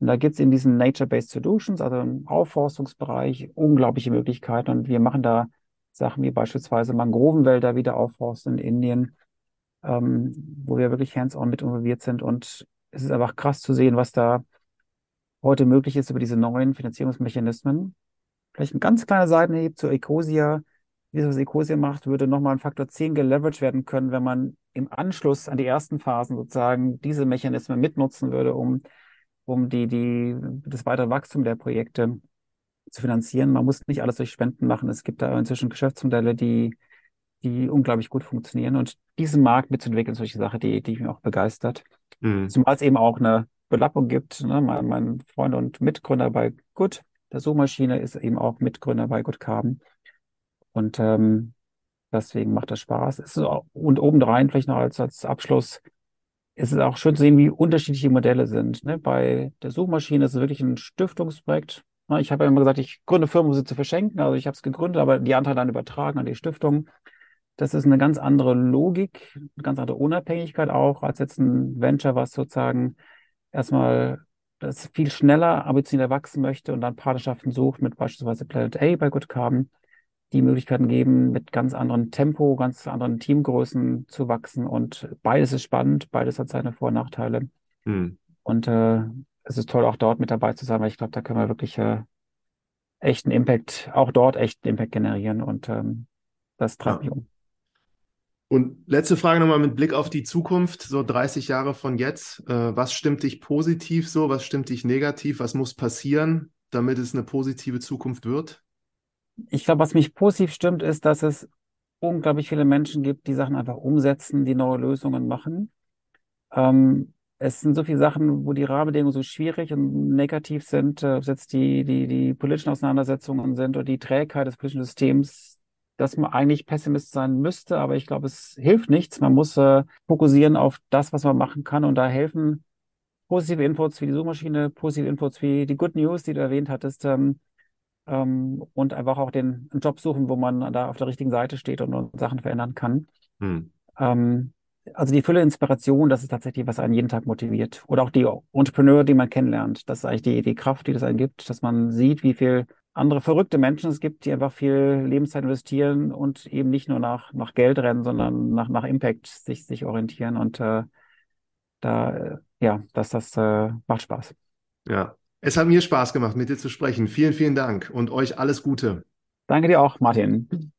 Und da gibt es in diesen Nature-Based Solutions, also im Aufforstungsbereich, unglaubliche Möglichkeiten. Und wir machen da Sachen wie beispielsweise Mangrovenwälder wieder aufforsten in Indien, ähm, wo wir wirklich hands-on mit involviert sind und es ist einfach krass zu sehen, was da heute möglich ist über diese neuen Finanzierungsmechanismen. Vielleicht ein ganz kleiner Seitenhieb zu Ecosia. Wie das, was Ecosia macht, würde nochmal ein Faktor 10 geleveraged werden können, wenn man im Anschluss an die ersten Phasen sozusagen diese Mechanismen mitnutzen würde, um, um die, die, das weitere Wachstum der Projekte zu finanzieren. Man muss nicht alles durch Spenden machen. Es gibt da inzwischen Geschäftsmodelle, die, die unglaublich gut funktionieren. Und diesen Markt mitzuentwickeln, solche Sache, die, die mich auch begeistert. Mhm. Zumal es eben auch eine Belappung gibt. Ne? Mein, mein, Freund und Mitgründer bei Good, der Suchmaschine, ist eben auch Mitgründer bei Good Carbon. Und ähm, deswegen macht das Spaß. Es ist auch, und obendrein vielleicht noch als, als Abschluss, ist es auch schön zu sehen, wie unterschiedliche Modelle sind. Ne? Bei der Suchmaschine ist es wirklich ein Stiftungsprojekt. Ich habe ja immer gesagt, ich gründe Firmen, um sie zu verschenken. Also ich habe es gegründet, aber die Anteile dann übertragen an die Stiftung. Das ist eine ganz andere Logik, eine ganz andere Unabhängigkeit auch, als jetzt ein Venture, was sozusagen erstmal das viel schneller, ambitionierter wachsen möchte und dann Partnerschaften sucht mit beispielsweise Planet A bei Good Carbon. die Möglichkeiten geben, mit ganz anderen Tempo, ganz anderen Teamgrößen zu wachsen. Und beides ist spannend, beides hat seine Vor- und Nachteile. Hm. Und äh, es ist toll, auch dort mit dabei zu sein, weil ich glaube, da können wir wirklich äh, echten Impact, auch dort echten Impact generieren. Und ähm, das treibt ja. mich um. Und letzte Frage nochmal mit Blick auf die Zukunft, so 30 Jahre von jetzt. Äh, was stimmt dich positiv so? Was stimmt dich negativ? Was muss passieren, damit es eine positive Zukunft wird? Ich glaube, was mich positiv stimmt, ist, dass es unglaublich viele Menschen gibt, die Sachen einfach umsetzen, die neue Lösungen machen. Ähm, es sind so viele Sachen, wo die Rahmenbedingungen so schwierig und negativ sind, äh, ob es jetzt die, die, die politischen Auseinandersetzungen sind oder die Trägheit des politischen Systems, dass man eigentlich Pessimist sein müsste, aber ich glaube, es hilft nichts. Man muss äh, fokussieren auf das, was man machen kann und da helfen positive Inputs wie die Suchmaschine, positive Inputs wie die Good News, die du erwähnt hattest, ähm, ähm, und einfach auch den Job suchen, wo man da auf der richtigen Seite steht und, und Sachen verändern kann. Hm. Ähm, also die Fülle Inspiration, das ist tatsächlich, was einen jeden Tag motiviert. Oder auch die Entrepreneur, die man kennenlernt. Das ist eigentlich die, die Kraft, die das einen gibt, dass man sieht, wie viel andere verrückte Menschen es gibt, die einfach viel Lebenszeit investieren und eben nicht nur nach, nach Geld rennen, sondern nach, nach Impact sich, sich orientieren. Und äh, da, äh, ja, das, das äh, macht Spaß. Ja, es hat mir Spaß gemacht, mit dir zu sprechen. Vielen, vielen Dank und euch alles Gute. Danke dir auch, Martin.